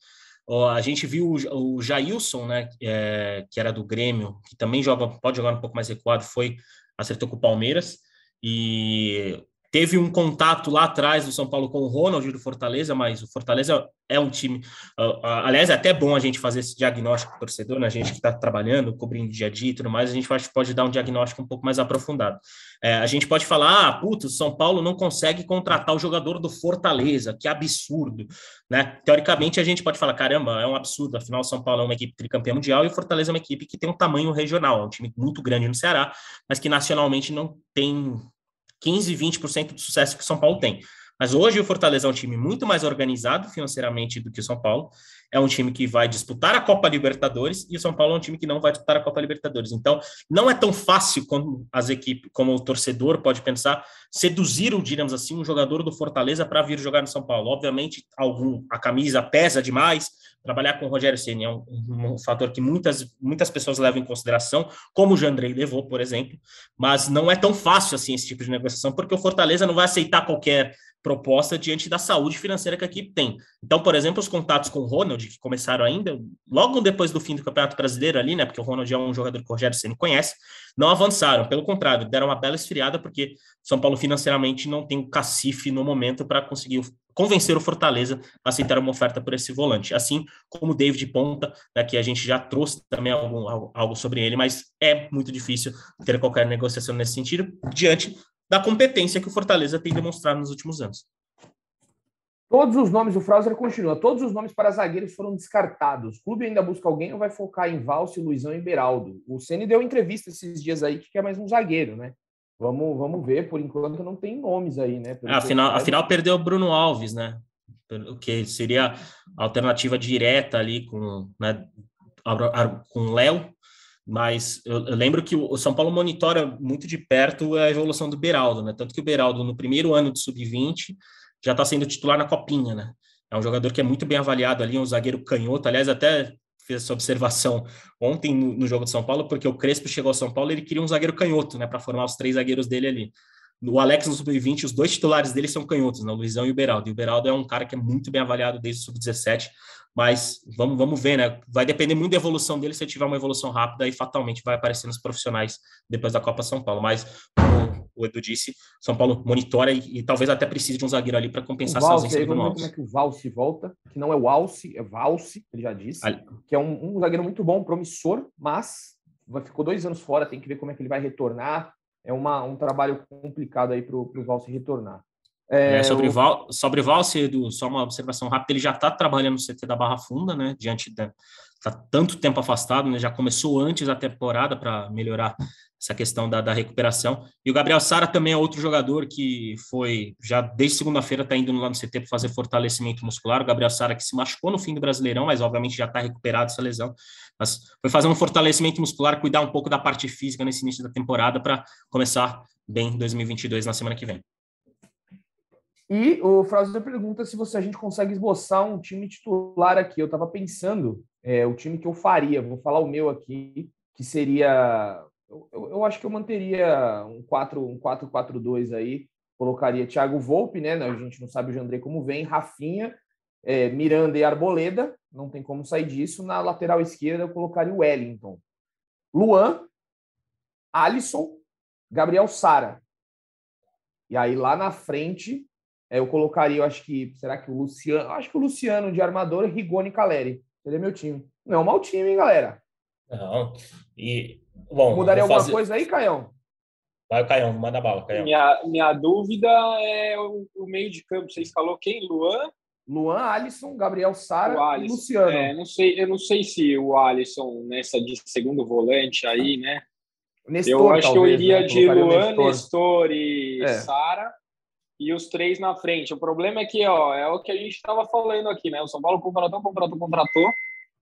a gente viu o, Jailson, né, é, que era do Grêmio, que também joga, pode jogar um pouco mais recuado, foi, acertou com o Palmeiras, e Teve um contato lá atrás do São Paulo com o Ronald do Fortaleza, mas o Fortaleza é um time. Uh, aliás, é até bom a gente fazer esse diagnóstico do torcedor, né? a gente que está trabalhando, cobrindo dia a dia e tudo mais, a gente pode, pode dar um diagnóstico um pouco mais aprofundado. É, a gente pode falar, ah, putz, o São Paulo não consegue contratar o jogador do Fortaleza, que absurdo. Né? Teoricamente, a gente pode falar, caramba, é um absurdo, afinal, o São Paulo é uma equipe tricampeã mundial e o Fortaleza é uma equipe que tem um tamanho regional, é um time muito grande no Ceará, mas que nacionalmente não tem 15, 20% do sucesso que o São Paulo tem. Mas hoje o Fortaleza é um time muito mais organizado financeiramente do que o São Paulo. É um time que vai disputar a Copa Libertadores e o São Paulo é um time que não vai disputar a Copa Libertadores. Então, não é tão fácil como as equipes, como o torcedor pode pensar, seduzir, digamos assim, um jogador do Fortaleza para vir jogar no São Paulo. Obviamente, algum a camisa pesa demais. Trabalhar com o Rogério Ceni é um, um, fator que muitas, muitas pessoas levam em consideração, como o Jandrei levou, por exemplo, mas não é tão fácil assim esse tipo de negociação, porque o Fortaleza não vai aceitar qualquer proposta diante da saúde financeira que a equipe tem. Então, por exemplo, os contatos com o Ronald, que começaram ainda logo depois do fim do Campeonato Brasileiro ali, né? Porque o Ronald é um jogador que o Rogério Ceni conhece, não avançaram. Pelo contrário, deram uma bela esfriada, porque São Paulo financeiramente não tem o cacife no momento para conseguir convencer o Fortaleza a aceitar uma oferta por esse volante. Assim como o David Ponta, né, que a gente já trouxe também algo, algo sobre ele, mas é muito difícil ter qualquer negociação nesse sentido, diante da competência que o Fortaleza tem demonstrado nos últimos anos. Todos os nomes, o Frauser continua, todos os nomes para zagueiros foram descartados. O clube ainda busca alguém ou vai focar em Valse, Luizão e Beraldo? O Ceni deu entrevista esses dias aí que quer mais um zagueiro, né? Vamos, vamos ver, por enquanto não tem nomes aí, né? É, afinal, afinal perdeu o Bruno Alves, né? O que seria a alternativa direta ali com, né, com o Léo, mas eu, eu, lembro que o São Paulo monitora muito de perto a evolução do Beraldo, né? Tanto que o Beraldo, no primeiro ano de sub-20, já está sendo titular na Copinha, né? É um jogador que é muito bem avaliado ali, um zagueiro canhoto. Aliás, até fiz essa observação ontem no, no jogo de São Paulo, porque o Crespo chegou ao São Paulo ele queria um zagueiro canhoto, né? Para formar os três zagueiros dele ali. O Alex no sub-20, os dois titulares dele são canhotos, né? o Luizão e o Beraldo. E o Beraldo é um cara que é muito bem avaliado desde o sub-17, mas vamos, vamos ver, né? Vai depender muito da evolução dele. Se ele tiver uma evolução rápida, aí fatalmente vai aparecer nos profissionais depois da Copa São Paulo. Mas, como o Edu disse, São Paulo monitora e, e talvez até precise de um zagueiro ali para compensar essa ausência do Vamos ver como é que o Valse volta, que não é o Alce, é Valse, ele já disse, ali. que é um, um zagueiro muito bom, promissor, mas ficou dois anos fora, tem que ver como é que ele vai retornar é uma, um trabalho complicado aí para o Valse retornar. É, é, sobre, o... Val, sobre Valse, Edu, só uma observação rápida, ele já está trabalhando no CT da Barra Funda, né, diante da, está tanto tempo afastado, né? já começou antes da temporada para melhorar essa questão da, da, recuperação. E o Gabriel Sara também é outro jogador que foi, já desde segunda-feira está indo lá no CT para fazer fortalecimento muscular. O Gabriel Sara que se machucou no fim do Brasileirão, mas obviamente já está recuperado essa lesão. Mas foi fazer um fortalecimento muscular, cuidar um pouco da parte física nesse início da temporada para começar bem 2022 na semana que vem. E o Frauser pergunta se você a gente consegue esboçar um time titular aqui. Eu estava pensando é, o time que eu faria. Vou falar o meu aqui, que seria. Eu, eu acho que eu manteria um 4-4-2 um aí. Colocaria Thiago Volpe, né? A gente não sabe o Jandrei como vem, Rafinha, é, Miranda e Arboleda, não tem como sair disso. Na lateral esquerda, eu colocaria o Wellington. Luan, Alisson, Gabriel Sara. E aí lá na frente, é, eu colocaria, eu acho que, será que o Luciano, acho que o Luciano de armador, Rigoni e Caleri. Ele é meu time. Não é um mau time, hein, galera? Não. E, bom. Mudaria alguma fazer... coisa aí, Caião? Vai, Caião, manda bala, Caião. Minha, minha dúvida é o, o, meio de campo. Você escalou quem? Luan? Luan, Alisson, Gabriel Sara e Luciano. É, não sei, eu não sei se o Alisson, nessa de segundo volante aí, né? Nestor, eu acho talvez, que eu iria né? de Luan, Nestor, Nestor e é. Sara e os três na frente. O problema é que, ó, é o que a gente estava falando aqui, né? O São Paulo contratou, contratou, contratou,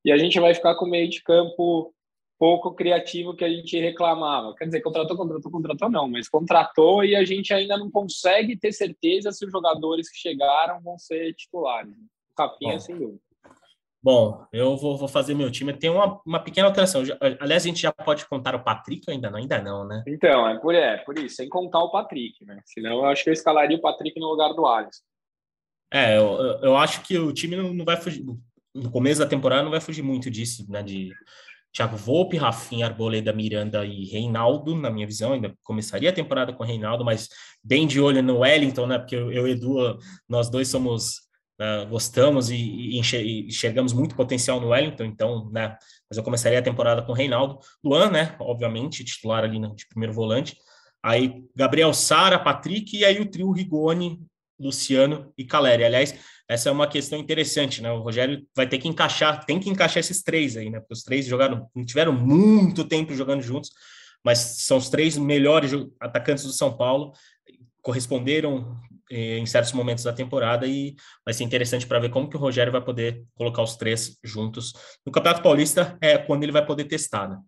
e a gente vai ficar com meio de campo pouco criativo que a gente reclamava. Quer dizer, contratou, contratou, contratou, não, mas contratou e a gente ainda não consegue ter certeza se os jogadores que chegaram vão ser titulares. O Capinha, sem dúvida. Bom, eu vou, vou, fazer meu time. Tem uma, uma pequena alteração. Aliás, a gente já pode contar o Patrick ainda não? Ainda não, né? Então, é por, é, por isso, sem contar o Patrick, né? Senão eu acho que eu escalaria o Patrick no lugar do Alisson. É, eu, eu acho que o time não, não vai fugir. No começo da temporada não vai fugir muito disso, né? De Thiago Volpe, Rafinha, Arboleda, Miranda e Reinaldo, na minha visão. Ainda começaria a temporada com o Reinaldo, mas bem de olho no Wellington, né? Porque eu, eu e Edu, nós dois somos né, gostamos e, e, enxergamos muito potencial no Wellington, então, né, mas eu começaria a temporada com o Reinaldo, Luan, né, obviamente, titular ali de primeiro volante, aí Gabriel Sara, Patrick, e aí o trio Rigoni, Luciano e Caleri. Aliás, essa é uma questão interessante, né? O Rogério vai ter que encaixar, tem que encaixar esses três aí, né? Porque os três jogaram, tiveram muito tempo jogando juntos, mas são os três melhores atacantes do São Paulo, corresponderam em certos momentos da temporada e vai ser interessante para ver como que o Rogério vai poder colocar os três juntos. No Campeonato Paulista é quando ele vai poder testar, né?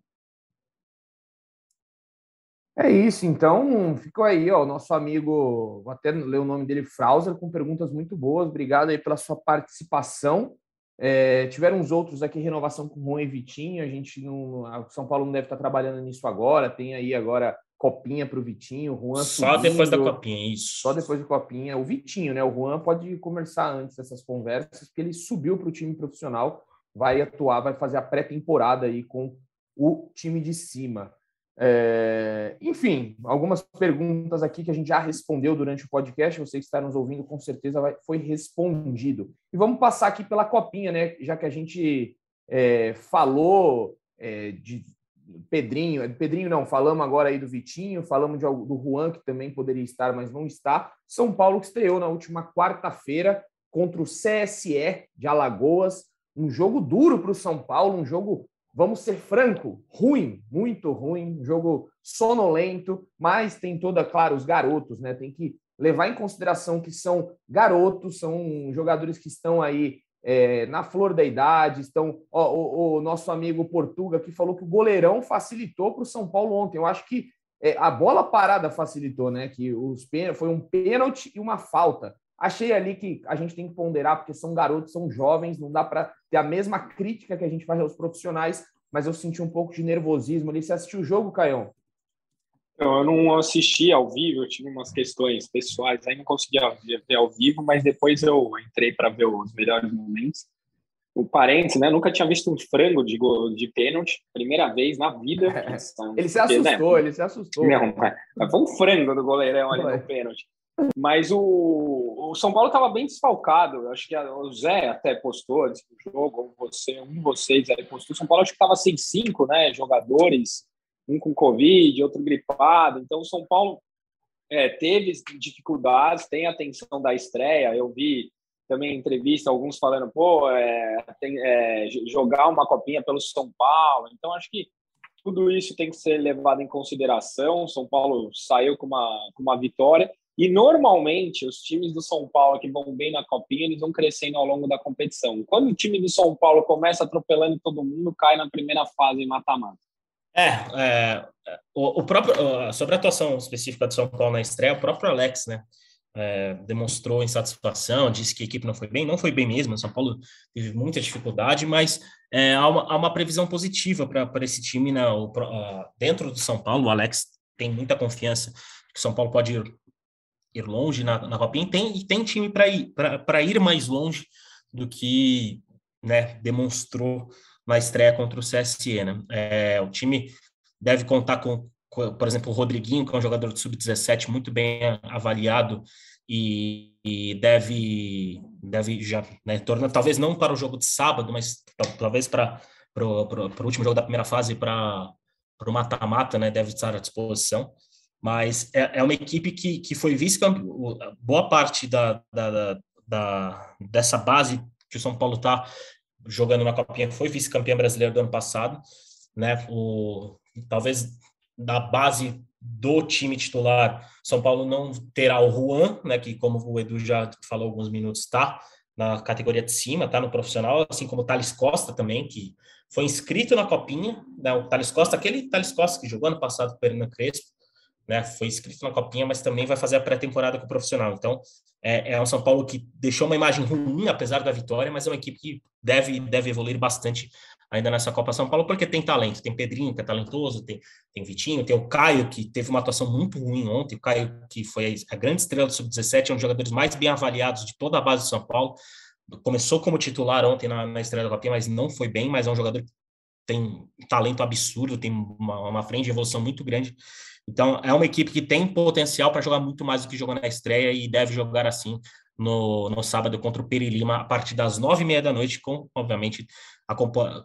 É isso, então ficou aí, ó, o nosso amigo, vou até ler o nome dele, Frauser, com perguntas muito boas. Obrigado aí pela sua participação. É, tiveram uns outros aqui, renovação com Juan e Vitinho. A gente não. São Paulo não deve estar trabalhando nisso agora. Tem aí agora copinha para o Vitinho, Juan Só subindo, depois da copinha, isso. Só depois da copinha. O Vitinho, né? O Juan pode conversar antes dessas conversas, porque ele subiu para o time profissional, vai atuar, vai fazer a pré-temporada aí com o time de cima. É... Enfim, algumas perguntas aqui que a gente já respondeu durante o podcast. Você que está nos ouvindo, com certeza vai, foi respondido. E vamos passar aqui pela copinha, né? Já que a gente é, falou é, de Pedrinho, é Pedrinho não, falamos agora aí do Vitinho, falamos de, do Juan, que também poderia estar, mas não está. São Paulo que estreou na última quarta-feira contra o CSE de Alagoas, um jogo duro para o São Paulo, um jogo, vamos ser franco, ruim, muito ruim, um jogo sonolento, mas tem toda, claro, os garotos, né? Tem que levar em consideração que são garotos, são jogadores que estão aí é, na flor da idade, estão. Ó, o, o, nosso amigo Portuga que falou que o goleirão facilitou para o São Paulo ontem. Eu acho que é, a bola parada facilitou, né? Que os foi um pênalti e uma falta. Achei ali que a gente tem que ponderar, porque são garotos, são jovens, não dá para ter a mesma crítica que a gente faz aos profissionais, mas eu senti um pouco de nervosismo ali. Você assistiu o jogo, Caião? Eu não assisti ao vivo, eu tive umas questões pessoais, aí não conseguia ver ao vivo, mas depois eu entrei para ver os melhores momentos. O parênteses, né? Nunca tinha visto um frango de, gol, de pênalti, primeira vez na vida. ele se assustou, né? ele se assustou. Não, foi um frango do goleirão ali no pênalti. Mas o, o São Paulo estava bem desfalcado. Eu acho que o Zé até postou antes do jogo, você, um de vocês aí postou. O São Paulo acho que estava sem cinco né, jogadores um com Covid, outro gripado. Então, o São Paulo é, teve dificuldades, tem a tensão da estreia. Eu vi também entrevista, alguns falando, pô, é, tem, é, jogar uma copinha pelo São Paulo. Então, acho que tudo isso tem que ser levado em consideração. São Paulo saiu com uma, com uma vitória. E normalmente os times do São Paulo que vão bem na copinha, eles vão crescendo ao longo da competição. Quando o time do São Paulo começa atropelando todo mundo, cai na primeira fase em mata-mata. É, é o, o, próprio sobre a atuação específica do São Paulo na estreia, o próprio Alex, né, é, demonstrou insatisfação, disse que a equipe não foi bem, não foi bem mesmo. O São Paulo teve muita dificuldade, mas é, há, uma, há, uma, previsão positiva para esse time né, o, dentro do São Paulo. O Alex tem muita confiança que o São Paulo pode ir ir longe na, na Copinha e tem, e tem time para ir, ir mais longe do que né, demonstrou na estreia contra o CSE. Né? É, o time deve contar com, por exemplo, o Rodriguinho, que é um jogador de sub-17 muito bem avaliado e, e, deve, deve já né, tornar, talvez não para o jogo de sábado, mas talvez para o último jogo da primeira fase, para o mata-mata, né, deve estar à disposição mas é, é uma equipe que, que foi vice-campeão, boa parte da, da, da, dessa base que o São Paulo está jogando na Copinha foi vice-campeã brasileira do ano passado, né? O, talvez da base do time titular, São Paulo não terá o Juan, né? Que como o Edu já falou alguns minutos, está na categoria de cima, está no profissional, assim como o Thales Costa também, que foi inscrito na Copinha, né? O Thales Costa, aquele Thales Costa que jogou ano passado com o Hernan Crespo, né? Foi inscrito na Copinha, mas também vai fazer a pré-temporada com o profissional. Então, é, é um São Paulo que deixou uma imagem ruim, apesar da vitória, mas é uma equipe que deve, deve evoluir bastante ainda nessa Copa São Paulo, porque tem talento. Tem Pedrinho, que é talentoso, tem, tem Vitinho, tem o Caio, que teve uma atuação muito ruim ontem. O Caio, que foi a grande estrela do Sub-17, é um dos jogadores mais bem avaliados de toda a base do São Paulo. Começou como titular ontem na, na estreia da Copinha, mas não foi bem, mas é um jogador que tem um talento absurdo, tem uma, uma frente de evolução muito grande. Então, é uma equipe que tem potencial para jogar muito mais do que jogou na estreia e deve jogar assim no, no sábado contra o Peri Lima, a partir das nove e meia da noite, com, obviamente,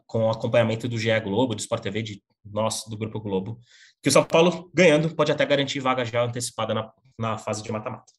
com acompanhamento do GE Globo, do Sport TV, de nós, do Grupo Globo, que o São Paulo, ganhando, pode até garantir vaga já antecipada na, na fase de mata-mata.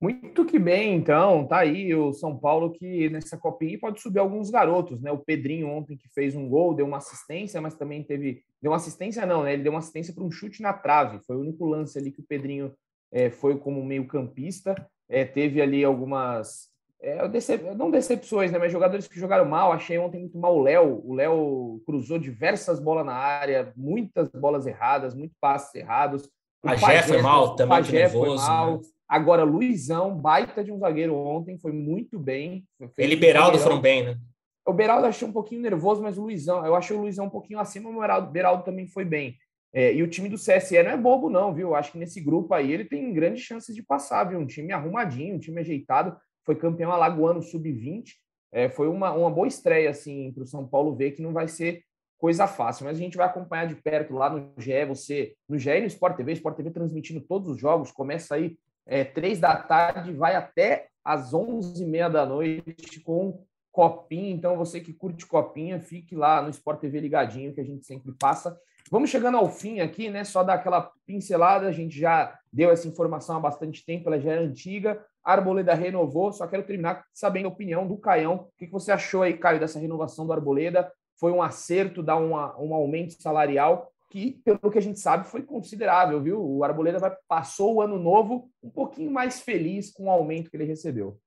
Muito que bem, então, tá aí o São Paulo que nessa copinha pode subir alguns garotos, né? O Pedrinho ontem que fez um gol, deu uma assistência, mas também teve. Deu uma assistência, não, né? Ele deu uma assistência para um chute na trave. Foi o único lance ali que o Pedrinho é, foi como meio-campista. É, teve ali algumas. É, decep... Não decepções, né? Mas jogadores que jogaram mal. Achei ontem muito mal o Léo. O Léo cruzou diversas bolas na área, muitas bolas erradas, muitos passes errados. O Pajé foi mal, também Pajé nervoso, foi mal. Né? Agora, Luizão, baita de um zagueiro ontem, foi muito bem. Ele Beraldo foram bem, né? O Beraldo achei um pouquinho nervoso, mas o Luizão, eu achei o Luizão um pouquinho acima, o Beraldo também foi bem. É, e o time do CSE não é bobo, não, viu? Acho que nesse grupo aí ele tem grandes chances de passar, viu? Um time arrumadinho, um time ajeitado. Foi campeão alagoano sub-20. É, foi uma, uma boa estreia, assim, para o São Paulo ver que não vai ser coisa fácil. Mas a gente vai acompanhar de perto lá no GE, você, no GE e no Sport TV, Sport TV transmitindo todos os jogos. Começa aí é, três da tarde, vai até às onze e meia da noite com copinha. Então, você que curte copinha, fique lá no Sport TV ligadinho, que a gente sempre passa. Vamos chegando ao fim aqui, né? Só dar aquela pincelada. A gente já deu essa informação há bastante tempo, ela já é antiga. A Arboleda renovou, só quero terminar sabendo a opinião do Caião. O que você achou aí, Caio, dessa renovação do Arboleda? Foi um acerto dar uma, um aumento salarial? Que, pelo que a gente sabe, foi considerável, viu? O Arboleda vai, passou o ano novo um pouquinho mais feliz com o aumento que ele recebeu.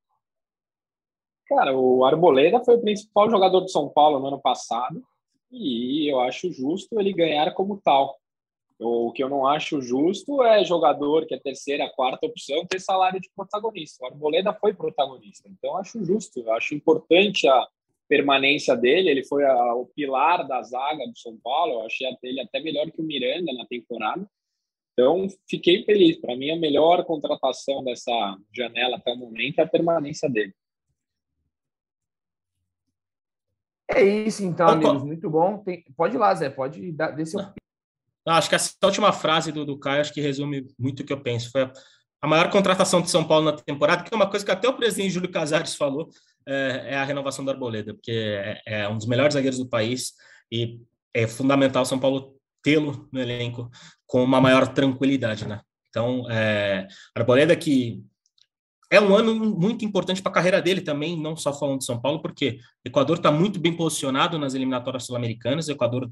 Cara, o Arboleda foi o principal jogador de São Paulo no ano passado e eu acho justo ele ganhar como tal. O que eu não acho justo é jogador que é terceira, quarta opção ter salário de protagonista. O Arboleda foi protagonista, então eu acho justo, eu acho importante a, permanência dele. Ele foi a, o pilar da zaga do São Paulo. Eu achei ele até melhor que o Miranda na temporada. Então, fiquei feliz. Para mim, a melhor contratação dessa janela até o momento é a permanência dele. É isso, então, amigos. Muito bom. Tem... Pode ir lá, Zé. Pode dar desse. Não, acho que essa última frase do, do Caio acho que resume muito o que eu penso. Foi a, a maior contratação de São Paulo na temporada, que é uma coisa que até o presidente Júlio Casares falou é, é a renovação do Arboleda, porque é, é, um dos melhores zagueiros do país e é fundamental São Paulo tê-lo no elenco com uma maior tranquilidade, né? Então, é, Arboleda que é um ano muito importante para a carreira dele também, não só falando de São Paulo, porque o Equador está muito bem posicionado nas eliminatórias sul-americanas, o Equador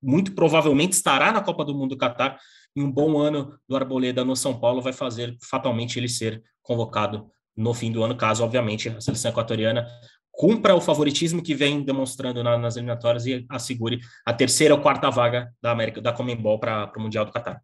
muito provavelmente estará na Copa do Mundo do Catar, e um bom ano do Arboleda no São Paulo vai fazer fatalmente ele ser convocado no fim do ano, caso, obviamente, a seleção equatoriana cumpra o favoritismo que vem demonstrando na, nas eliminatórias e assegure a terceira ou quarta vaga da América da Comembol para o Mundial do Catar.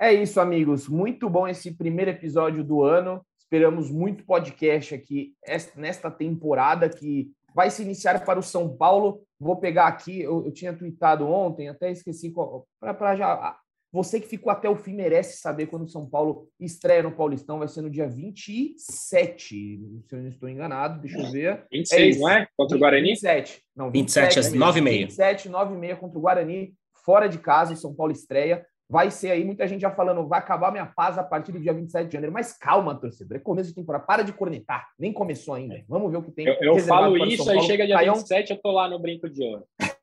É isso, amigos. Muito bom esse primeiro episódio do ano. Esperamos muito podcast aqui nesta temporada que vai se iniciar para o São Paulo. Vou pegar aqui, eu, eu tinha tweetado ontem, até esqueci para já. Você que ficou até o fim merece saber quando o São Paulo estreia no Paulistão. Vai ser no dia 27, se eu não estou enganado. Deixa eu ver. 26, é não é? Contra o Guarani? 27. Não, 27, 27 às 9h30. 27, 9h30 contra o Guarani. Fora de casa, o São Paulo estreia vai ser aí, muita gente já falando, vai acabar minha paz a partir do dia 27 de janeiro. Mas calma, torcedor, é começo de temporada, para de cornetar, nem começou ainda. Vamos ver o que tem. Eu, eu falo isso, aí chega dia Caião... 27, eu tô lá no Brinco de Ouro.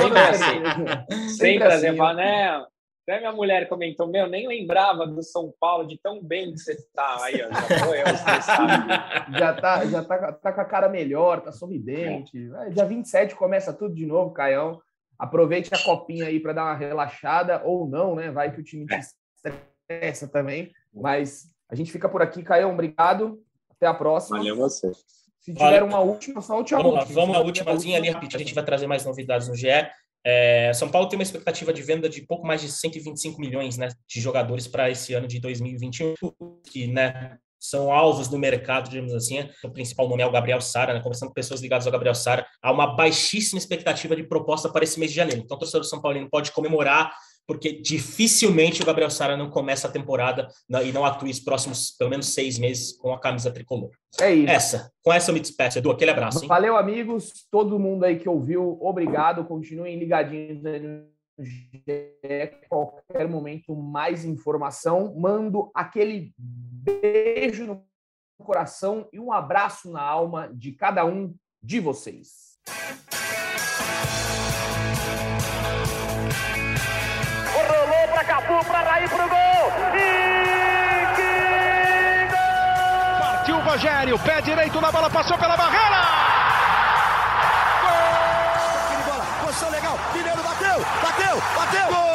Sempre assim. Sempre assim. Fala, né? Até minha mulher comentou, meu, nem lembrava do São Paulo, de tão bem que você tá. Aí, ó, já eu já tá, já tá, tá com a cara melhor, tá sorridente. É. Dia 27 começa tudo de novo, Caião. Aproveite a copinha aí para dar uma relaxada, ou não, né? Vai que o time te estressa também. Mas a gente fica por aqui, Caio. Obrigado. Até a próxima. Valeu você. Se tiver uma última, só a última. Vamos lá, vamos na últimazinha ali rapidinho. A gente vai trazer mais novidades no GE. É, São Paulo tem uma expectativa de venda de pouco mais de 125 milhões né, de jogadores para esse ano de 2021, que né, são alvos do mercado, digamos assim. O principal nome é o Gabriel Sara, né? Conversando com pessoas ligadas ao Gabriel Sara, há uma baixíssima expectativa de proposta para esse mês de janeiro. Então, o torcedor do São Paulino pode comemorar, porque dificilmente o Gabriel Sara não começa a temporada e não atua os próximos, pelo menos, seis meses com a camisa tricolor. É isso. Essa. Com essa eu me despeço. Edu, aquele abraço. Hein? Valeu, amigos. Todo mundo aí que ouviu, obrigado. Continuem ligadinhos qualquer momento mais informação. Mando aquele beijo no coração e um abraço na alma de cada um de vocês. Cafu, para Raí, para o gol. E que gol! Partiu o Rogério, pé direito na bola, passou pela barreira. Gol! Bola, posição legal, Mineiro bateu, bateu, bateu. Gol!